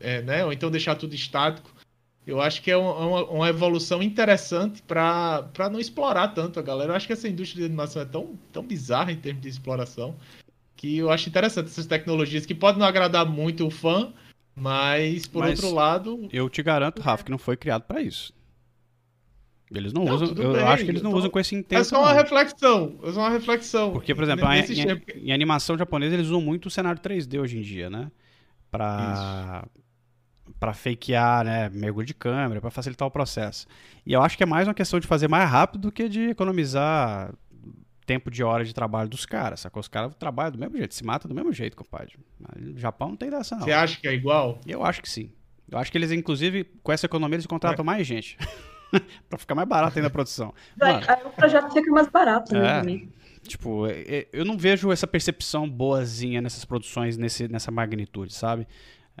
é, né? Ou então deixar tudo estático. Eu acho que é uma, uma- evolução interessante para não explorar tanto a galera. Eu acho que essa indústria de animação é tão, tão bizarra em termos de exploração que eu acho interessante essas tecnologias que podem não agradar muito o fã, mas por Mas- outro lado, Eu te garanto, Rafa, que não foi criado pra isso. Eles não, Não, usam. Eu bem, acho que eles não tô- usam com esse é intento. só uma não. reflexão. É só uma reflexão. Porque, por exemplo, em, em- em animação japonesa eles usam muito o cenário 3D hoje em dia, né? Pra, pra fakear, né? Mergulho de câmera, pra facilitar o processo. E eu acho que é mais uma questão de fazer mais rápido do que de economizar tempo de hora de trabalho dos caras, sacou? Os caras trabalham do mesmo jeito, se matam do mesmo jeito, compadre. Mas no Japão não tem dessa, não. Você acha que é igual? Eu acho que sim. Eu acho que eles, inclusive, com essa economia, eles contratam mais gente. pra ficar mais barato ainda a produção. Mano, Aí o projeto fica mais barato, né? É. também. Tipo, é- é- eu não vejo essa percepção boazinha nessas produções nesse, nessa magnitude, sabe?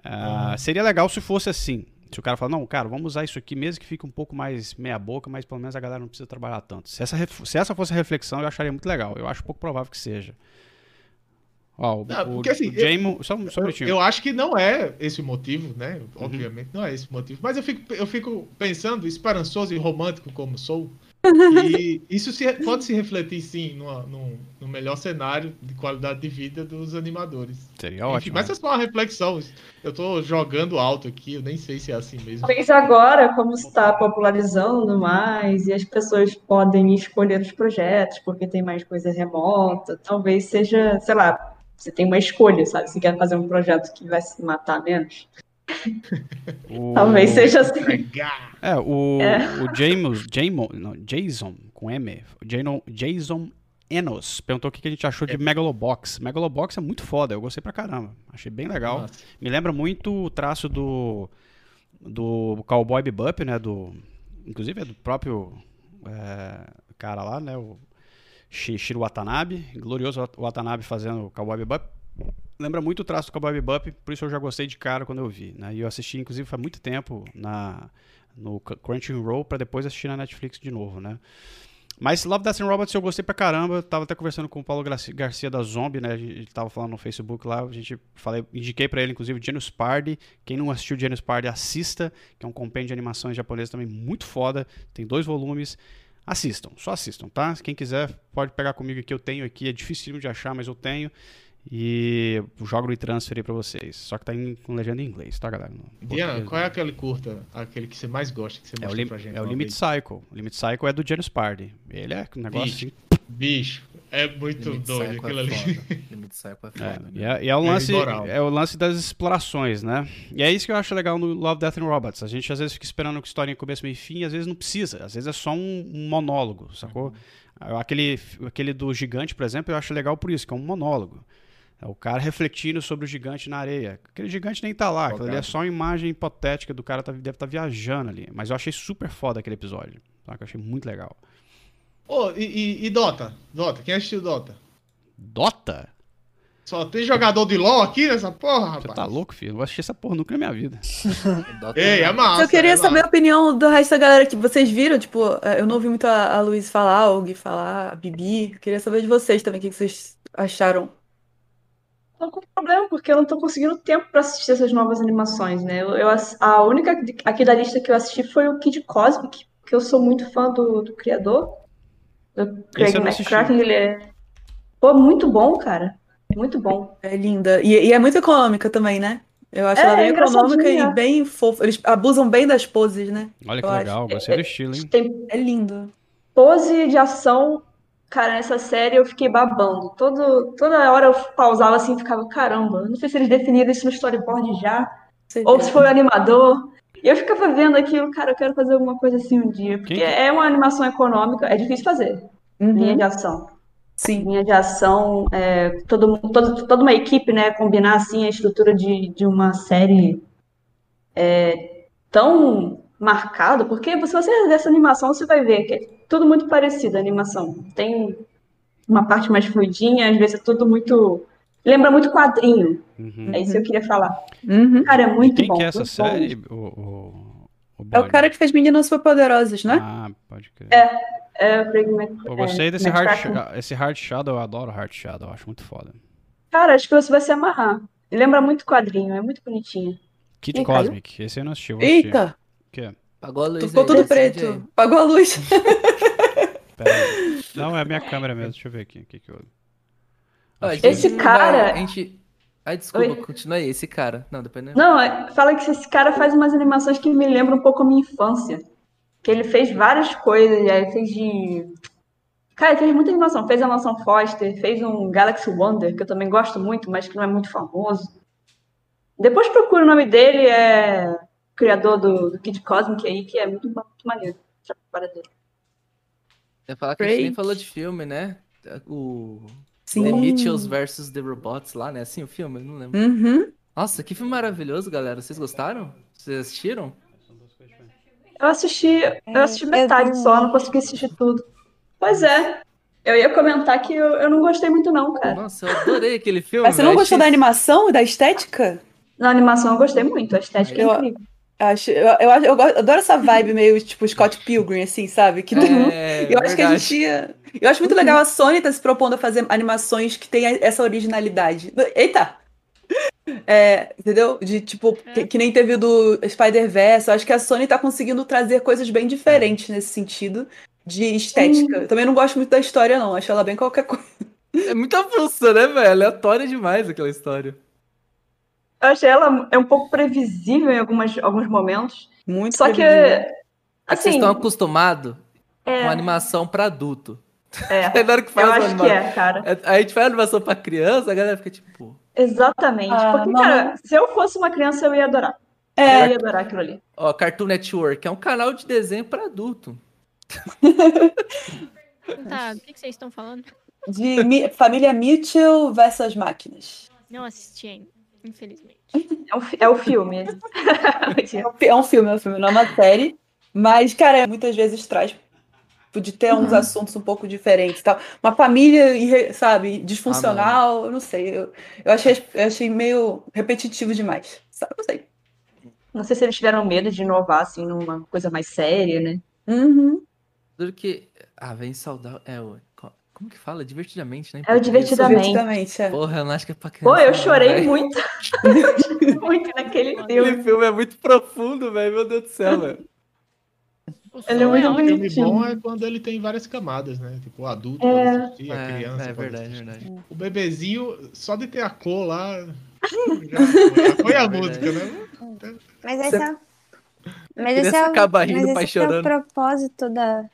Ah, Seria legal se fosse assim. Se o cara falar, não, cara, vamos usar isso aqui mesmo que fique um pouco mais meia boca, mas pelo menos a galera não precisa trabalhar tanto. Se essa, se essa fosse a reflexão, eu acharia muito legal. Eu acho pouco provável que seja. Ó, o, Não, o, porque, assim, o só, só um Eu, minutinho. eu acho que não é esse o motivo, né? Uhum. Obviamente não é esse o motivo. Mas eu fico, eu fico pensando, esperançoso e romântico como sou, que isso se- pode se refletir sim numa- num, num melhor cenário de qualidade de vida dos animadores. Seria Enfim, ótimo. mas é só uma reflexão. Eu tô jogando alto aqui, eu nem sei se é assim mesmo. Talvez agora, como está popularizando mais e as pessoas podem escolher os projetos porque tem mais coisa remota, talvez seja, sei lá, você tem uma escolha, sabe? Se quer fazer um projeto que vai se matar menos. O- Talvez seja assim. É, o, É. o James, Jamon, não, Jason, com M, Jason, Jason Enos, perguntou o que a gente achou de Megalobox. Megalobox é muito foda, eu gostei pra caramba. Achei bem legal. Nossa. Me lembra muito o traço do, do Cowboy Bebop, né? Do, inclusive é do próprio é, cara lá, né? O Shiro Watanabe. Glorioso Wat- Watanabe fazendo o Cowboy Bebop. Lembra muito o traço do Cowboy Bebop, por isso eu já gostei de cara quando eu vi, né? E eu assisti, inclusive, faz muito tempo na, no Crunchyroll para depois assistir na Netflix de novo, né? Mas Love, Death and Robots eu gostei pra caramba. Eu tava até conversando com o Paulo Garcia da Zombie, né? A gente tava falando no Facebook lá. A gente falei, indiquei pra ele, inclusive, Genius Party. Quem não assistiu Genius Party, assista, que é um compêndio de animações japonesas também muito foda. Tem dois volumes. Assistam, só assistam, tá? Quem quiser pode pegar comigo aqui, eu tenho aqui. É dificílimo de achar, mas eu tenho. E jogo no transfer aí pra vocês. Só que tá em, com legenda em inglês, tá, galera? Diana, qual é aquele curta, aquele que você mais gosta, que você É o, lim, pra gente? é o Limit vez? Cycle. O Limit Cycle é do Genius Party. Ele é um negócio Bicho. assim. Bicho, é muito Limite doido aquilo é ali. Limite Psycho é É, e é, e é o É lance, é o lance das explorações, né? E é isso que eu acho legal no Love, Death and Robots. A gente às vezes fica esperando que historinha começo, meio e fim, e às vezes não precisa. Às vezes é só um, um monólogo, sacou? Aquele, aquele do gigante, por exemplo, eu acho legal por isso, que é um monólogo. É o cara refletindo sobre o gigante na areia. Aquele gigante nem tá lá, aquilo ali é só uma imagem hipotética do cara tá, deve estar viajando ali. Mas eu achei super foda aquele episódio. Tá? Eu achei muito legal. Ô, e, e- e Dota? Dota, quem assistiu Dota? Dota? Só tem jogador de LoL aqui nessa porra, Você rapaz? tá louco, filho? Não vou assistir essa porra nunca na minha vida. Ei, é massa. eu queria é saber a massa. opinião do resto da galera que vocês viram. Tipo, eh, eu não ouvi muito a, a Luiz falar, o Gui falar, a Bibi. Eu queria saber de vocês também, o que que vocês acharam. Tô com problema, porque eu não tô conseguindo tempo pra assistir essas novas animações, né? Eu, eu a única aqui da lista que eu assisti foi o Kid Cosmic, porque eu sou muito fã do, do criador, do Craig. McCracken. Ele é, pô, muito bom, cara. Muito bom. É linda. E, e é muito econômica também, né? Eu acho É, ela bem é econômica e bem fofa. Eles abusam bem das poses, né? Olha que Eu acho. legal, gostei do estilo, hein? Tem É lindo. pose de ação, cara, nessa série eu fiquei babando. Todo, toda hora eu pausava assim e ficava, caramba, eu não sei se eles definiram isso no storyboard já, ou se foi o animador. E eu ficava vendo aquilo, cara, eu quero fazer alguma coisa assim um dia, porque Quem que- é uma animação econômica, é difícil fazer, linha Uhum. de ação. Sim. Linha de ação, é, todo, todo, toda uma equipe, né, combinar assim a estrutura de, de uma série é, tão marcada, porque se você ver essa animação, você vai ver que é tudo muito parecido a animação. Tem uma parte mais fluidinha, às vezes é tudo muito. Lembra muito quadrinho, Uhum. é isso que eu queria falar. Uhum. Cara, é E muito quem bom. que é essa série? O, o, o É o cara que fez Meninas Superpoderosas, né? Ah, pode crer. É Mac- Pô, é, gostei desse hard, esse hard Shadow, eu adoro Hard Shadow, eu acho muito foda. Cara, acho que você vai se amarrar. Lembra muito quadrinho, é muito bonitinho. Kid Ih, caiu? Cosmic, esse eu não assisti, eu vou assistir. Eita, O quê? Pagou a luz ficou tudo decide preto. aí. Apagou a luz. Pera aí. Não, é a minha câmera mesmo, deixa eu ver aqui. o que que eu... Ó, Esse cara- vai- A gente... Ai, desculpa, Oi? continua aí. Esse cara. Não, depois não. Não, é- fala que esse cara faz umas animações que me lembram um pouco a minha infância. Que ele fez várias coisas, aí fez de. Cara, ele fez muita animação. Fez a Mansão Foster, fez um Galaxy Wonder, que eu também gosto muito, mas que não é muito famoso. Depois procura o nome dele, é criador do, do Kid Cosmic aí, que é muito, muito maneiro. a trabalho dele. Eu ia falar que a gente nem falou de filme, né? O Sim. The Mitchells vs. The Robots lá, né? Assim o filme? Eu não lembro. Uhum. Nossa, que filme maravilhoso, galera. Vocês gostaram? Vocês assistiram? Eu assisti, eu assisti É, metade eu vi só, não consegui assistir tudo. Pois é. Eu ia comentar que eu, eu não gostei muito, não, cara. Nossa, eu adorei aquele filme. Mas você não gostou da Achei- animação e da estética? Na animação eu gostei muito, a estética é Eu- incrível. Acho, eu, eu, eu gosto- adoro essa vibe meio tipo Scott Pilgrim, assim, sabe? Que tem- É, eu acho que a gente ia. Eu acho muito legal a Sony tá se propondo a fazer animações que tenham essa originalidade. Eita! É, entendeu? De tipo, que, que nem teve o do Spider-Verse. Eu acho que a Sony tá conseguindo trazer coisas bem diferentes nesse sentido de estética. Eu também não gosto muito da história, não. Acho ela bem qualquer coisa. É muita força, né, velho? Aleatória demais aquela história. Eu achei ela é um pouco previsível em algumas, alguns momentos. Muito Só que, previsível. É que vocês assim, estão acostumados é, com animação pra adulto. é, na hora que faz eu acho que anima- é, cara. É, Aí a gente faz animação pra criança, a galera fica tipo. Exatamente. Ah, Porque, não. cara, se eu fosse uma criança, eu ia adorar. É, Eu ia adorar aquilo ali. Ó, Cartoon Network é um canal de desenho pra adulto. Tá, o que, que vocês estão falando? de Mi- família Mitchell versus máquinas. Não assisti ainda, infelizmente. É o, é o filme. É um filme, é um filme, não é uma série. Mas, cara, muitas vezes traz de ter uns assuntos um pouco diferentes tal. Uma família, sabe, disfuncional, eu não sei. Eu, eu, achei, eu achei meio repetitivo demais. Sabe? Não sei. Não sei se eles tiveram medo de inovar, assim, numa coisa mais séria, né? Uhum. Duro que Ah, vem saudável. É, Como que fala? Divertidamente, né? É o divertidamente. Divertidamente, é. Porra, eu não acho que é pra criança. Pô, eu chorei velho. muito. muito naquele filme. Aquele filme é muito profundo, velho. Meu Deus do céu, velho. O Ele é muito filme bonitinho. bom é quando ele tem várias camadas, né? Tipo, o adulto É. pode assistir, a É, criança é pode verdade, assistir. verdade. O bebezinho, só de ter a cor lá. Já foi, já foi a É música, né? Mas esse é. Mas esse é o, acaba rindo, mas esse é o propósito da.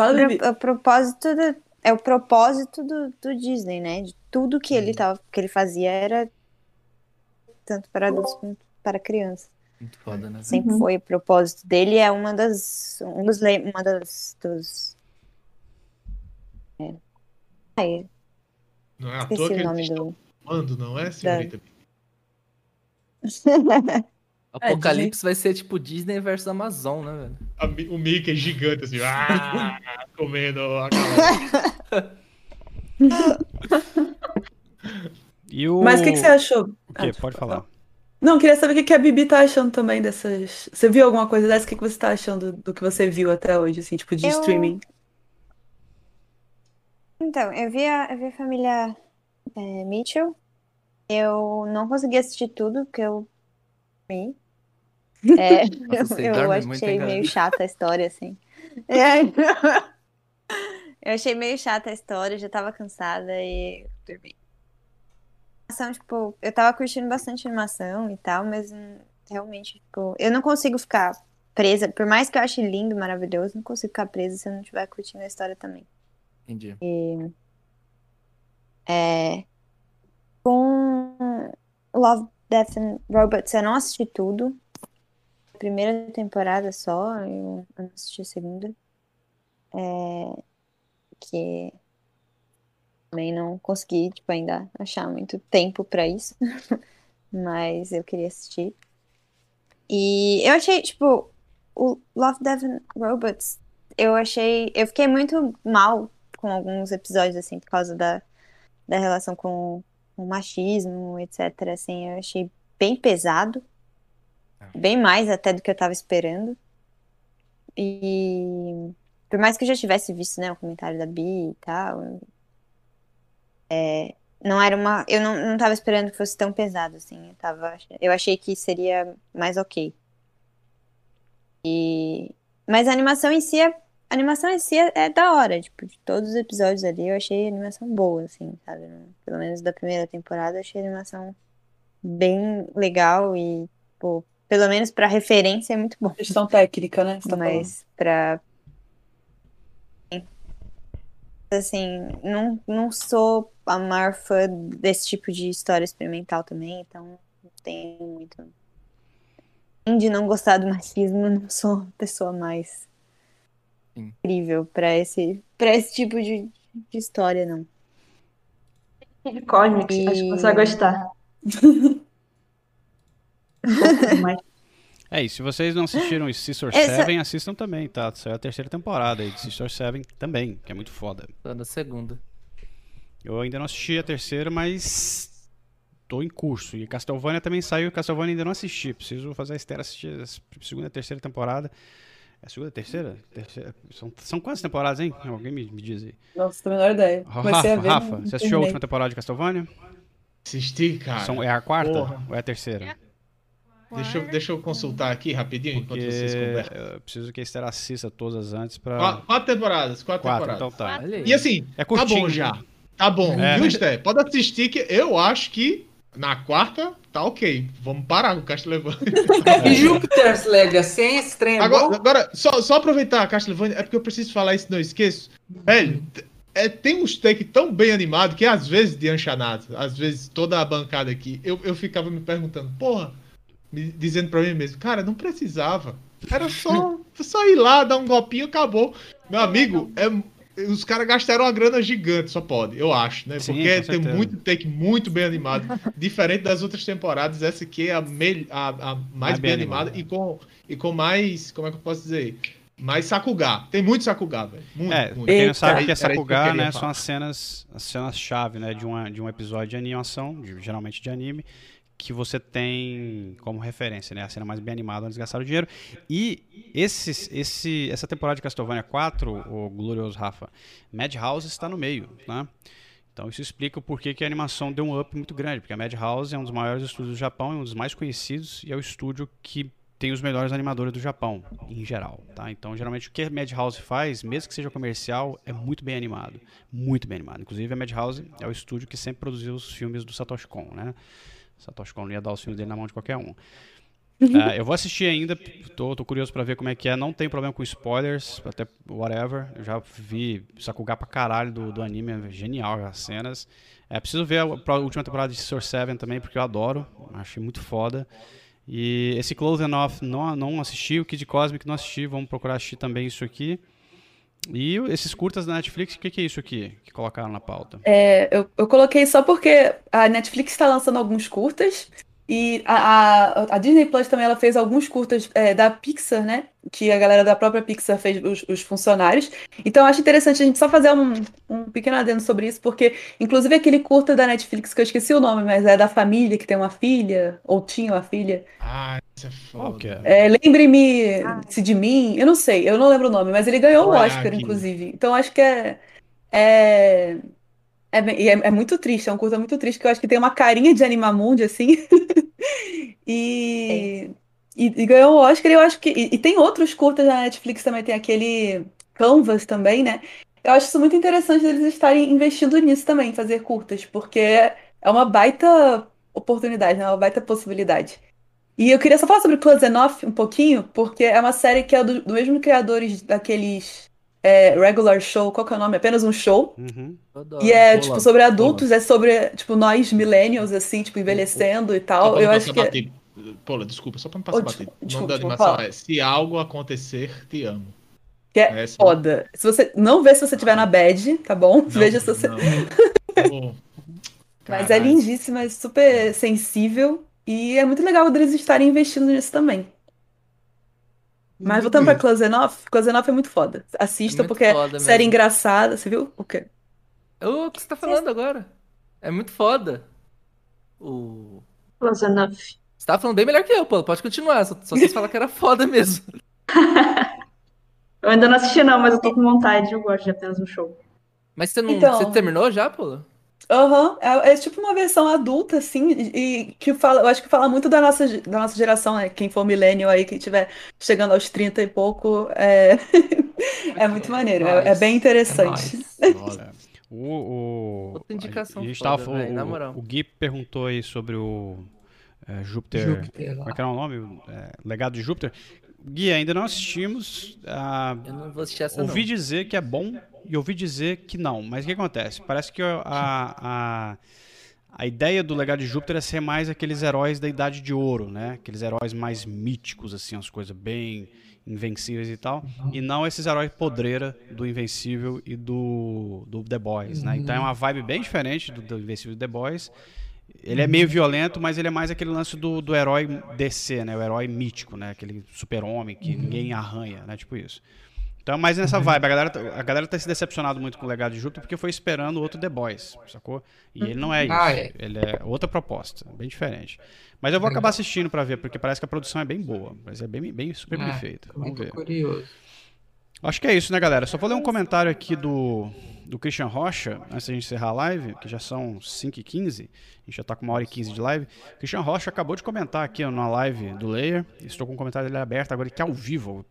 Fala, Bibi. o propósito do, é o propósito do, do Disney, né? De tudo que ele tava, que ele fazia era tanto para adultos quanto para crianças. Muito foda, né? Sempre Uhum. foi o propósito dele, é uma das um dos le- uma das dos é. Ai, Não é à esqueci toa que o nome estão do fumando, não é, senhorita? Apocalipse vai ser tipo Disney versus Amazon, né, velho? O Mickey gigante, assim, ah, comendo a. E o... Mas o que, que você achou? O Ah, quê? Pode falar. Não, queria saber o que, que a Bibi tá achando também dessas. Você viu alguma coisa dessa? O que, que você tá achando do que você viu até hoje, assim, tipo, de Eu- streaming? Então, eu vi a, eu vi a família é, Mitchell. Eu não consegui assistir tudo, porque eu É, Nossa, eu, achei meio chata a história, assim. É. Eu achei meio chata a história, já tava cansada e dormi. Animação, tipo, eu tava curtindo bastante animação e tal, mas hum, realmente, tipo, eu não consigo ficar presa, por mais que eu ache lindo, maravilhoso, não consigo ficar presa se eu não estiver curtindo a história também. Entendi. É, com Love, Death Robots, eu não assisti tudo. Primeira temporada só, eu, não assisti a segunda. É, que também não consegui, tipo, ainda achar muito tempo pra isso. Mas eu queria assistir. E eu achei, tipo, o Love, Death and Robots, eu achei. Eu fiquei muito mal com alguns episódios, assim, por causa da, da relação com o machismo, etc. Assim, eu achei bem pesado. Bem mais até do que eu tava esperando. E por mais que eu já tivesse visto, né, o comentário da Bi e tal, é, não era uma. Eu não, não tava esperando que fosse tão pesado, assim. Eu tava, eu achei que seria mais ok. E, mas a animação em si é, a animação em si é, é da hora, tipo, de todos os episódios ali eu achei a animação boa, assim, sabe? Pelo menos da primeira temporada eu achei a animação bem legal e, pô, pelo menos pra referência é muito bom. Questão técnica, né? Tá. Mas pra. Assim, não, não sou a maior fã desse tipo de história experimental também, então não tenho muito. Além de não gostar do machismo, não sou a pessoa mais Sim. incrível pra esse, pra esse tipo de, de história, não. Cosmics, acho que você vai gostar. Um. É, e se vocês não assistiram Sister Essa- Seven, assistam também, tá? Saiu a terceira temporada aí de Sister Seven também, que é muito foda. Tô na segunda. Eu ainda não assisti a terceira, mas tô em curso. E Castlevania também saiu, e Castlevania ainda não assisti. Preciso fazer a Esther assistir a segunda e terceira temporada. É a segunda e terceira? Terceira- São, são quantas temporadas, hein? Alguém me, me diz aí. Nossa, tenho a menor ideia. Comecei Rafa, a ver, Rafa, você assistiu a última temporada de Castlevania? Assisti, cara. São, é a quarta porra. ou é a terceira? Deixa eu, deixa eu consultar aqui rapidinho enquanto Porque vocês conversam. eu preciso que a Esther assista todas antes pra... Qua- Quatro temporadas, quatro, Quatro, temporadas. então tá. E assim, É tá curtinho. bom já. Tá bom. É. Viu, Sté? Pode assistir que eu acho que na quarta tá ok. Vamos parar com o Castlevania. E Jupiter's Legacy? Esse trem é Agora, agora só, só aproveitar a Castlevania, é porque eu preciso falar isso, não esqueço. Velho, é, tem uns take tão bem animado que às vezes de Anchanado, às vezes toda a bancada aqui, eu, eu ficava me perguntando, porra, me dizendo pra mim mesmo, cara, não precisava. Era só, só ir lá, dar um golpinho acabou. Meu amigo, é, os caras gastaram uma grana gigante, só pode, eu acho, né? Sim, Porque tem muito take muito bem animado. Diferente das outras temporadas, essa aqui é a, mel- a, a mais Mais bem, bem animada animada. e com, e com mais, como é que eu posso dizer? Mais Sakuga. Tem muito Sakuga, velho. Muito, É, muito. quem não sabe o que é isso que né? falar. São as cenas, as cenas chave, né? De, uma, de um episódio de animação, de- geralmente de anime, que você tem como referência, né? A cena mais bem animada onde eles gastaram dinheiro. E esses, esse, essa temporada de Castlevania 4, o glorioso Rafa, Madhouse está no meio, né? Então isso explica o porquê que a animação deu um up muito grande, porque a Madhouse é um dos maiores estúdios do Japão, é um dos mais conhecidos e é o estúdio que tem os melhores animadores do Japão, em geral, tá? Então, geralmente, o que a Madhouse faz, mesmo que seja comercial, é muito bem animado. Muito bem animado. Inclusive, a Madhouse é o estúdio que sempre produziu os filmes do Satoshi Kon, né? Satoshi Kon ia dar os filmes dele na mão de qualquer um. Uh, eu vou assistir ainda, tô, tô curioso pra ver como é que é. Não tem problema com spoilers, até whatever. Eu já vi Sakuga pra caralho do, do anime, é genial as cenas. É, preciso ver a, a última temporada de Source 7 também, porque eu adoro, achei muito foda. E esse Closing Off não, não assisti, o Kid Cosmic não assisti, vamos procurar assistir também isso aqui. E esses curtas da Netflix, o que, que, é isso aqui que colocaram na pauta? É, eu, eu coloquei só porque a Netflix está lançando alguns curtas e a, a, a, Disney Plus também ela fez alguns curtas é, da Pixar, né? Que a galera da própria Pixar fez os, os, funcionários. Então eu acho interessante a gente só fazer um, um pequeno adendo sobre isso, porque, inclusive, aquele curta da Netflix, que eu esqueci o nome, mas é da família que tem uma filha, ou tinha uma filha. Ah, isso é foda. É, Lembre-me-se de mim, eu não sei, eu não lembro o nome, mas ele ganhou o Oscar, inclusive. Então acho que é. É, é, é, é, muito triste, é um curta muito triste, que eu acho que tem uma carinha de Animamundi, assim. e, e, e, ganhou o Oscar, e eu acho que. E, e, tem outros curtas na Netflix também, tem aquele Canvas também, né? Eu acho isso muito interessante eles estarem investindo nisso também, fazer curtas, porque é uma baita oportunidade, né? Uma baita possibilidade. E eu queria só falar sobre Close Enough um pouquinho, porque é uma série que é do, do mesmo criadores daqueles é, regular show, qual que é o nome? Apenas um show. Uhum. E é, tipo, sobre adultos, é sobre, tipo, nós millennials, assim, tipo, envelhecendo e tal. Eu acho que... Bater. Pô, desculpa, só pra não passar oh, bater. O nome da animação é Se Algo Acontecer, Te Amo. Que é, é foda. Se você... Não vê se você tiver na bad, tá bom? Não, Veja se você... Mas é lindíssima, é super sensível. E é muito legal eles estarem investindo nisso também. Mas voltando pra Close Enough, Close Enough é muito foda. Assista, é porque é série engraçada. Você viu? O quê? O que você tá falando agora? É muito foda. O. Close Enough. Você tava falando bem melhor que eu, pô. Pode continuar. Só, só você falar que era foda mesmo. eu ainda não assisti, não, mas eu tô com vontade. Eu gosto de apenas um show. Mas você não. Então... Você terminou já, pô? Aham, é, é tipo uma versão adulta, assim, e que fala, eu acho que fala muito da nossa, da nossa geração, né? Quem for millennial aí, que estiver chegando aos 30 e pouco, é, é muito maneiro, é, é bem interessante. Olha, o, o, Outra indicação a gente foda, tava, o, moral. o Gui perguntou aí sobre o é, Júpiter, Júpiter como é lá. que era o nome? É, Legado de Júpiter. Gui, ainda não assistimos. ah, Eu não vou assistir essa, ouvi não. dizer que é bom e ouvi dizer que não. Mas o que acontece? Parece que a, a, a ideia do legado de Júpiter é ser mais aqueles heróis da Idade de Ouro, né? Aqueles heróis mais míticos, assim, as coisas bem invencíveis e tal. E não esses heróis podreira do Invencível e do, do The Boys, né? Então é uma vibe bem diferente do, do Invencível e The Boys. Ele é meio violento, mas ele é mais aquele lance do, do herói DC, né? O herói mítico, né? Aquele super-homem que ninguém arranha, né? Tipo isso. Então é mais nessa vibe. A galera, tá- a galera tá se decepcionado muito com o legado de Júpiter porque foi esperando outro The Boys, sacou? E ele não é isso. Ah, é. Ele é outra proposta, bem diferente. Mas eu vou acabar assistindo pra ver, porque parece que a produção é bem boa. Mas é bem, bem super bem Ah, feita. também Vamos ver. curioso. Acho que é isso, né, galera? Só vou ler um comentário aqui do, do Christian Rocha, antes da gente encerrar a live, que já são 5h15, a gente já tá com uma hora e 15 de live. Christian Rocha acabou de comentar aqui na live do Layer, estou com o comentário dele aberto agora, que é ao vivo.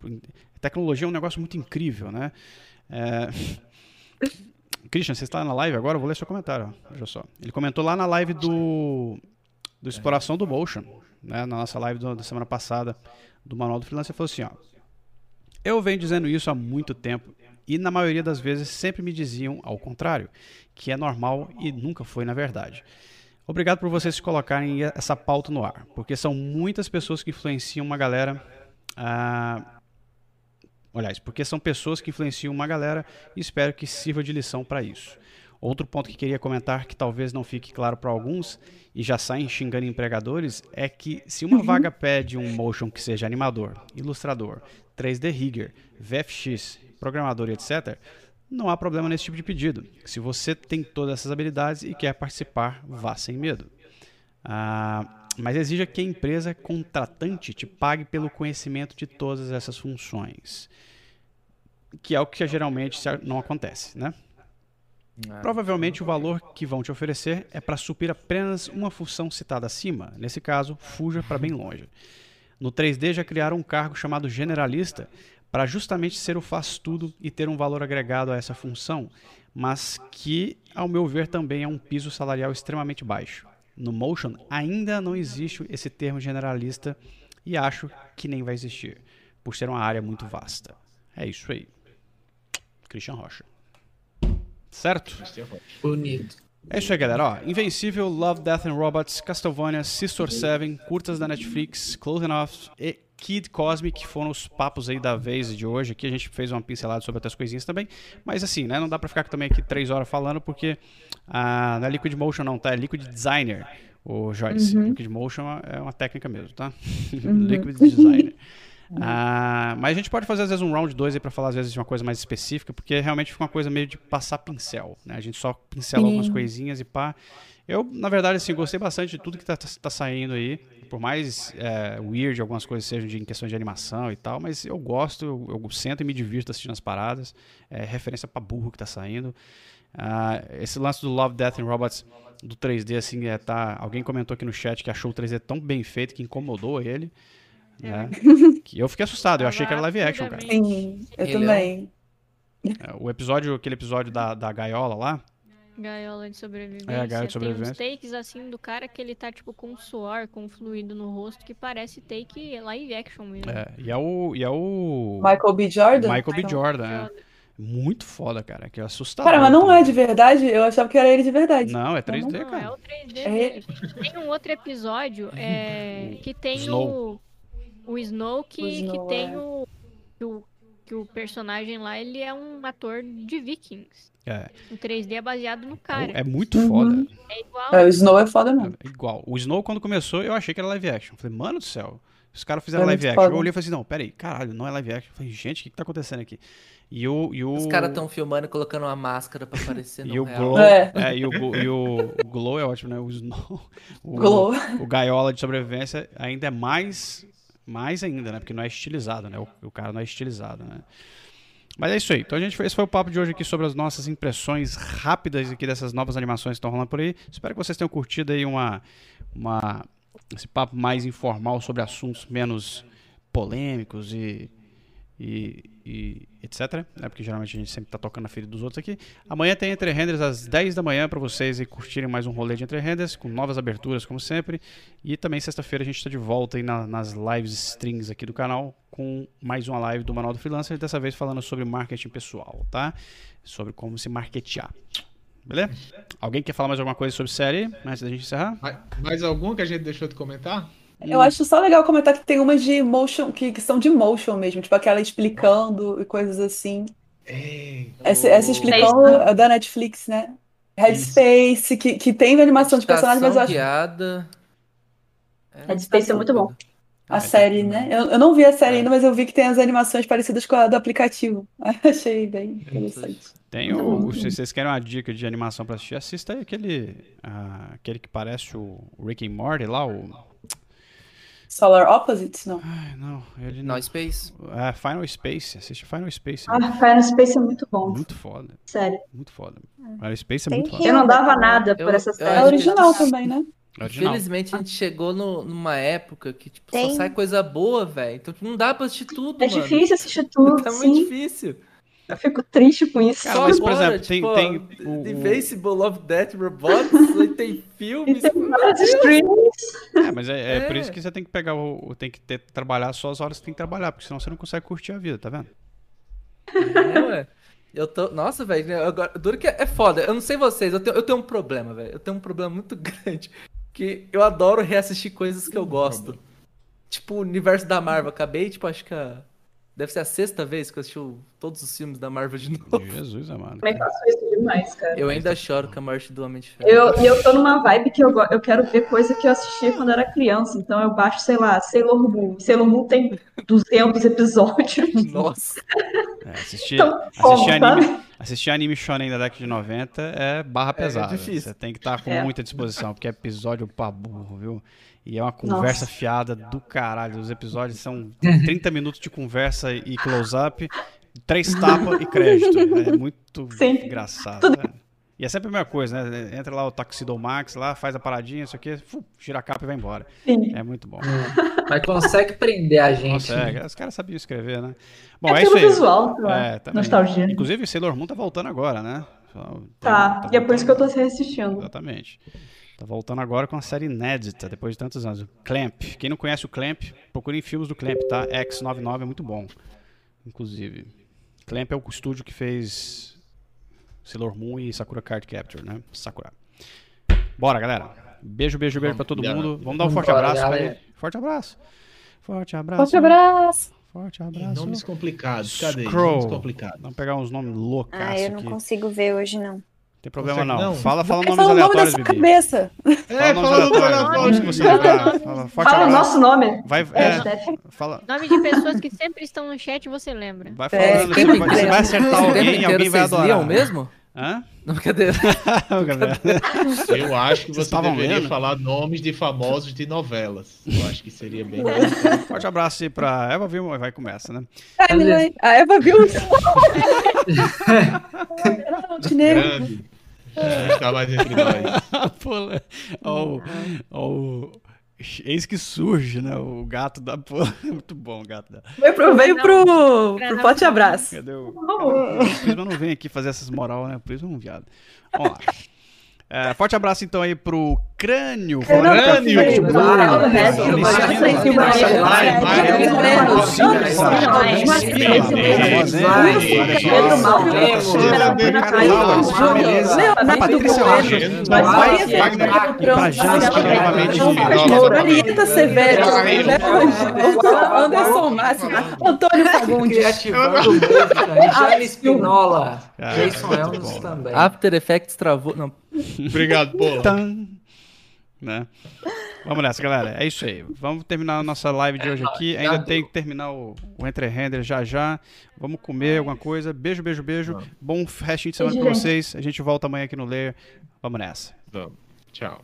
Tecnologia é um negócio muito incrível, né? É... Christian, você está na live agora? Eu vou ler seu comentário, veja só. Ele comentou lá na live do, do Exploração do Motion, né, na nossa live do- da semana passada, do Manual do Freelancer, ele falou assim, ó. Eu venho dizendo isso há muito tempo e na maioria das vezes sempre me diziam ao contrário, que é normal e nunca foi na verdade. Obrigado por vocês colocarem essa pauta no ar, porque são muitas pessoas que influenciam uma galera. ah, aliás, porque são pessoas que influenciam uma galera e espero que sirva de lição para isso. Outro ponto que queria comentar que talvez não fique claro para alguns e já saem xingando empregadores é que se uma vaga pede um motion que seja animador, ilustrador, 3D rigger, VFX, programador e etc, não há problema nesse tipo de pedido. Se você tem todas essas habilidades e quer participar, vá sem medo. Ah, mas exija que a empresa contratante te pague pelo conhecimento de todas essas funções. Que é o que geralmente não acontece, né? Provavelmente o valor que vão te oferecer é para suprir apenas uma função citada acima. Nesse caso, fuja para bem longe. No 3D já criaram um cargo chamado generalista para justamente ser o faz-tudo e ter um valor agregado a essa função, mas que, ao meu ver, também é um piso salarial extremamente baixo. No Motion ainda não existe esse termo generalista e acho que nem vai existir, por ser uma área muito vasta. É isso aí. Christian Rocha. Certo? Bonito. É isso aí, galera. Ó, Invencível, Love, Death and Robots, Castlevania, Sister Seven, curtas da Netflix, Closing Off e Kid Cosmic, que foram os papos aí da vez de hoje. Aqui a gente fez uma pincelada sobre outras coisinhas também. Mas assim, né? Não dá pra ficar também aqui três horas falando, porque ah, não é Liquid Motion não, tá? É Liquid Designer, o Joyce. Liquid Motion é uma técnica mesmo, tá? Liquid Designer. Ah, mas a gente pode fazer às vezes um round 2 aí pra falar às vezes de uma coisa mais específica, porque realmente fica uma coisa meio de passar pincel, né? A gente só pincela algumas Sim. coisinhas e pá. Eu, na verdade, assim, gostei bastante de tudo que tá, tá saindo aí. Por mais é, weird algumas coisas sejam de, em questão de animação e tal, mas eu gosto, eu, eu sento e me divirto assistindo as paradas. É referência pra burro que tá saindo. Ah, esse lance do Love, Death and Robots do 3D, assim, é, tá. Alguém comentou aqui no chat que achou o 3D tão bem feito que incomodou ele. Né? Que eu fiquei assustado, eu achei que era live action, cara. Sim, eu Leão. também. É, O episódio, aquele episódio da, da gaiola lá, Gaiola de sobrevivência. É, gaiola de Tem sobrevivência. uns takes assim do cara que ele tá tipo com suor, com fluido no rosto, que parece take live action mesmo. é, e é o. E é o Michael B. Jordan? Michael B. Não. Jordan, é. Muito foda, cara. Que é assustador. Cara, mas não também. é de verdade? Eu achava que era ele de verdade. Não, é 3D, Não, é cara. o 3D É. Tem um outro episódio é, que tem Snow. o, o Snow que, O Snow, que tem é. o, que o. que o personagem lá ele é um ator de Vikings. É, O 3D é baseado no cara. é muito Uhum. foda. É igual. É, o Snow é foda mesmo. É igual. O Snow, quando começou, eu achei que era live action. Falei, mano do céu. Os caras fizeram É live action. foda. Eu olhei e falei assim, não, peraí, caralho, não é live action. Eu falei, gente, o que, que tá acontecendo aqui? E o. E o Os caras tão filmando e colocando uma máscara pra parecer E no o real. Glow. É. É, e, o, e o, o Glow é ótimo, né? O Snow. O, Glow. o Gaiola de sobrevivência ainda é mais. Mais ainda, né? Porque não é estilizado, né? O, o cara não é estilizado, né? Mas é isso aí. Então a gente esse foi o papo de hoje aqui sobre as nossas impressões rápidas aqui dessas novas animações que estão rolando por aí. Espero que vocês tenham curtido aí uma, uma esse papo mais informal sobre assuntos menos polêmicos e, e, e etc. Né? Porque geralmente a gente sempre tá tocando na ferida dos outros aqui. Amanhã tem Entre Renders às 10 da manhã para vocês aí curtirem mais um rolê de Entre Renders com novas aberturas, como sempre. E também sexta-feira a gente está de volta aí na- nas lives strings aqui do canal com mais uma live do Manual do Freelancer, dessa vez falando sobre marketing pessoal, tá? Sobre como se marketear. Beleza? Alguém quer falar mais alguma coisa sobre série antes da gente encerrar? Mais algum que a gente deixou de comentar? Eu acho só legal comentar que tem umas de motion, que, que são de motion mesmo, tipo aquela explicando e coisas assim. É, Essa, essa explicando é da Netflix, né? Headspace, que, que tem animação de personagens, mas eu acho guiada. Headspace é muito bom. a série, né? Eu, eu não vi a série ainda, mas eu vi que tem as animações parecidas com a do aplicativo. Achei bem interessante. Tem o, se vocês querem uma dica de animação pra assistir, assista aí aquele, ah, aquele que parece o Rick and Morty lá, o... Solar Opposites, não. Ai, não, ele não... No Space. É, Final Space, assiste Final Space. Ah, Final Space é muito bom. Muito foda, Sério. muito foda. Final Space é Tem muito foda. Eu não dava nada por Eu- essa eu É série. que- original também, né? É original. Infelizmente a gente chegou no- numa época que tipo, Tem- só sai coisa boa, velho. Então tipo, não dá pra assistir tudo, É mano. difícil assistir tudo, Tá muito sim. difícil. Eu fico triste com isso. Cara, Só mas, por exemplo, tem- tipo, tem o- o- Invincible, Love, Death, Robots, aí tem E filmes. tem vários streams. É, mas é, é por É. isso que você tem que pegar o, o- tem que ter, trabalhar só as horas que tem que trabalhar, porque senão você não consegue curtir a vida, tá vendo? É, ué. Eu tô. Nossa, velho. Agora, duro que é foda. Eu não sei vocês, eu tenho, eu tenho um problema, velho. Eu tenho um problema muito grande. Que eu adoro reassistir coisas que eu gosto. Tipo, o universo da Marvel. Acabei, tipo, acho que a. Deve ser a sexta vez que eu assisti o- todos os filmes da Marvel de novo. Jesus amado. Também faço isso demais, cara. Eu ainda choro com a morte do Homem de Ferro. Eu, e eu tô numa vibe que eu, eu quero ver coisa que eu assistia quando era criança. Então eu baixo, sei lá, Sailor Moon. Sailor Moon tem 200 episódios. Nossa. É, assistir, Então, assistir, anime, assistir anime shonen da década de 90 é barra pesada. difícil. Você tem que estar com É. muita disposição, porque é episódio pra burro, viu? E é uma conversa fiada do caralho. Os episódios são 30 minutos de conversa e close-up, três tapas e crédito. É muito Sim. engraçado. né? E é sempre a mesma coisa, né? Entra lá o Taxido Max, lá, faz a paradinha, isso aqui, fu, gira a capa e vai embora. Sim. É muito bom. Mas consegue prender a gente. Consegue. Os caras sabiam escrever, né? Bom, É é, isso aí. visual. É, também. Nostalgia. Inclusive, Sailor Moon tá voltando agora, né? Tá, e é por isso que eu tô reassistindo. Exatamente. Tá voltando agora com uma série inédita, depois de tantos anos. Clamp. Quem não conhece o Clamp, procure em filmes do Clamp, tá? X99 é muito bom, inclusive. Clamp é o estúdio que fez Sailor Moon e Sakura Card Capture, né? Sakura. Bora, galera. Beijo, beijo, beijo pra todo mundo. Vamos dar um forte abraço pra galera. ele. Forte abraço. Forte abraço. Forte abraço. Forte E abraço. nomes complicados, cadê? Scroll. Nomes complicados. Vamos pegar uns nomes loucos Ah, eu não aqui. consigo ver hoje, não. Tem problema não. não? Fala, fala nomes o nome da aleatórios, sua Bibi. cabeça. É, fala aleatórios. aleatório. Nomes que você lembrar. Fala, Fala o nosso nome. Vai, É, é, fala, Nome de pessoas que sempre estão no chat você lembra. vai É, falando, tempo você vai, acertar O alguém e alguém vai vocês adorar. liam mesmo? Hã? Não, brincadeira. Galera. Eu acho que você deveria lendo? falar nomes de famosos de novelas. Eu acho que seria bem. Forte abraço aí pra Eva Vilma, vai começa, né? Timeline. A Eva viu. Não, Tinei. grande. Não está mais entre nós. Pô, ó, o- ó, o- Eis que surge, né? O gato da porra. Muito bom o gato da. Veio pro, veio pro, pro forte abraço. Cadê o. O Prisma não vem aqui fazer essas moral, né? O Prisma é um viado. Vamos lá. É, forte abraço então aí pro Crânio. Crânio! Patrícia Rocha. Pra Jasper novamente. Marieta Severo. Anderson Máximo. Antônio Fagundes. Jaime Spinola. Jason Elvis também. After Effects travou... Não. Obrigado. Tan. Né? Vamos nessa, galera. É isso aí. Vamos terminar a nossa live de hoje aqui. Ainda tem que terminar o, o Entre Render já já. Vamos comer alguma coisa. Beijo, beijo, beijo. Bom restinho de semana pra vocês. A gente volta amanhã aqui no Ler. Vamos nessa. Vamos. Tchau.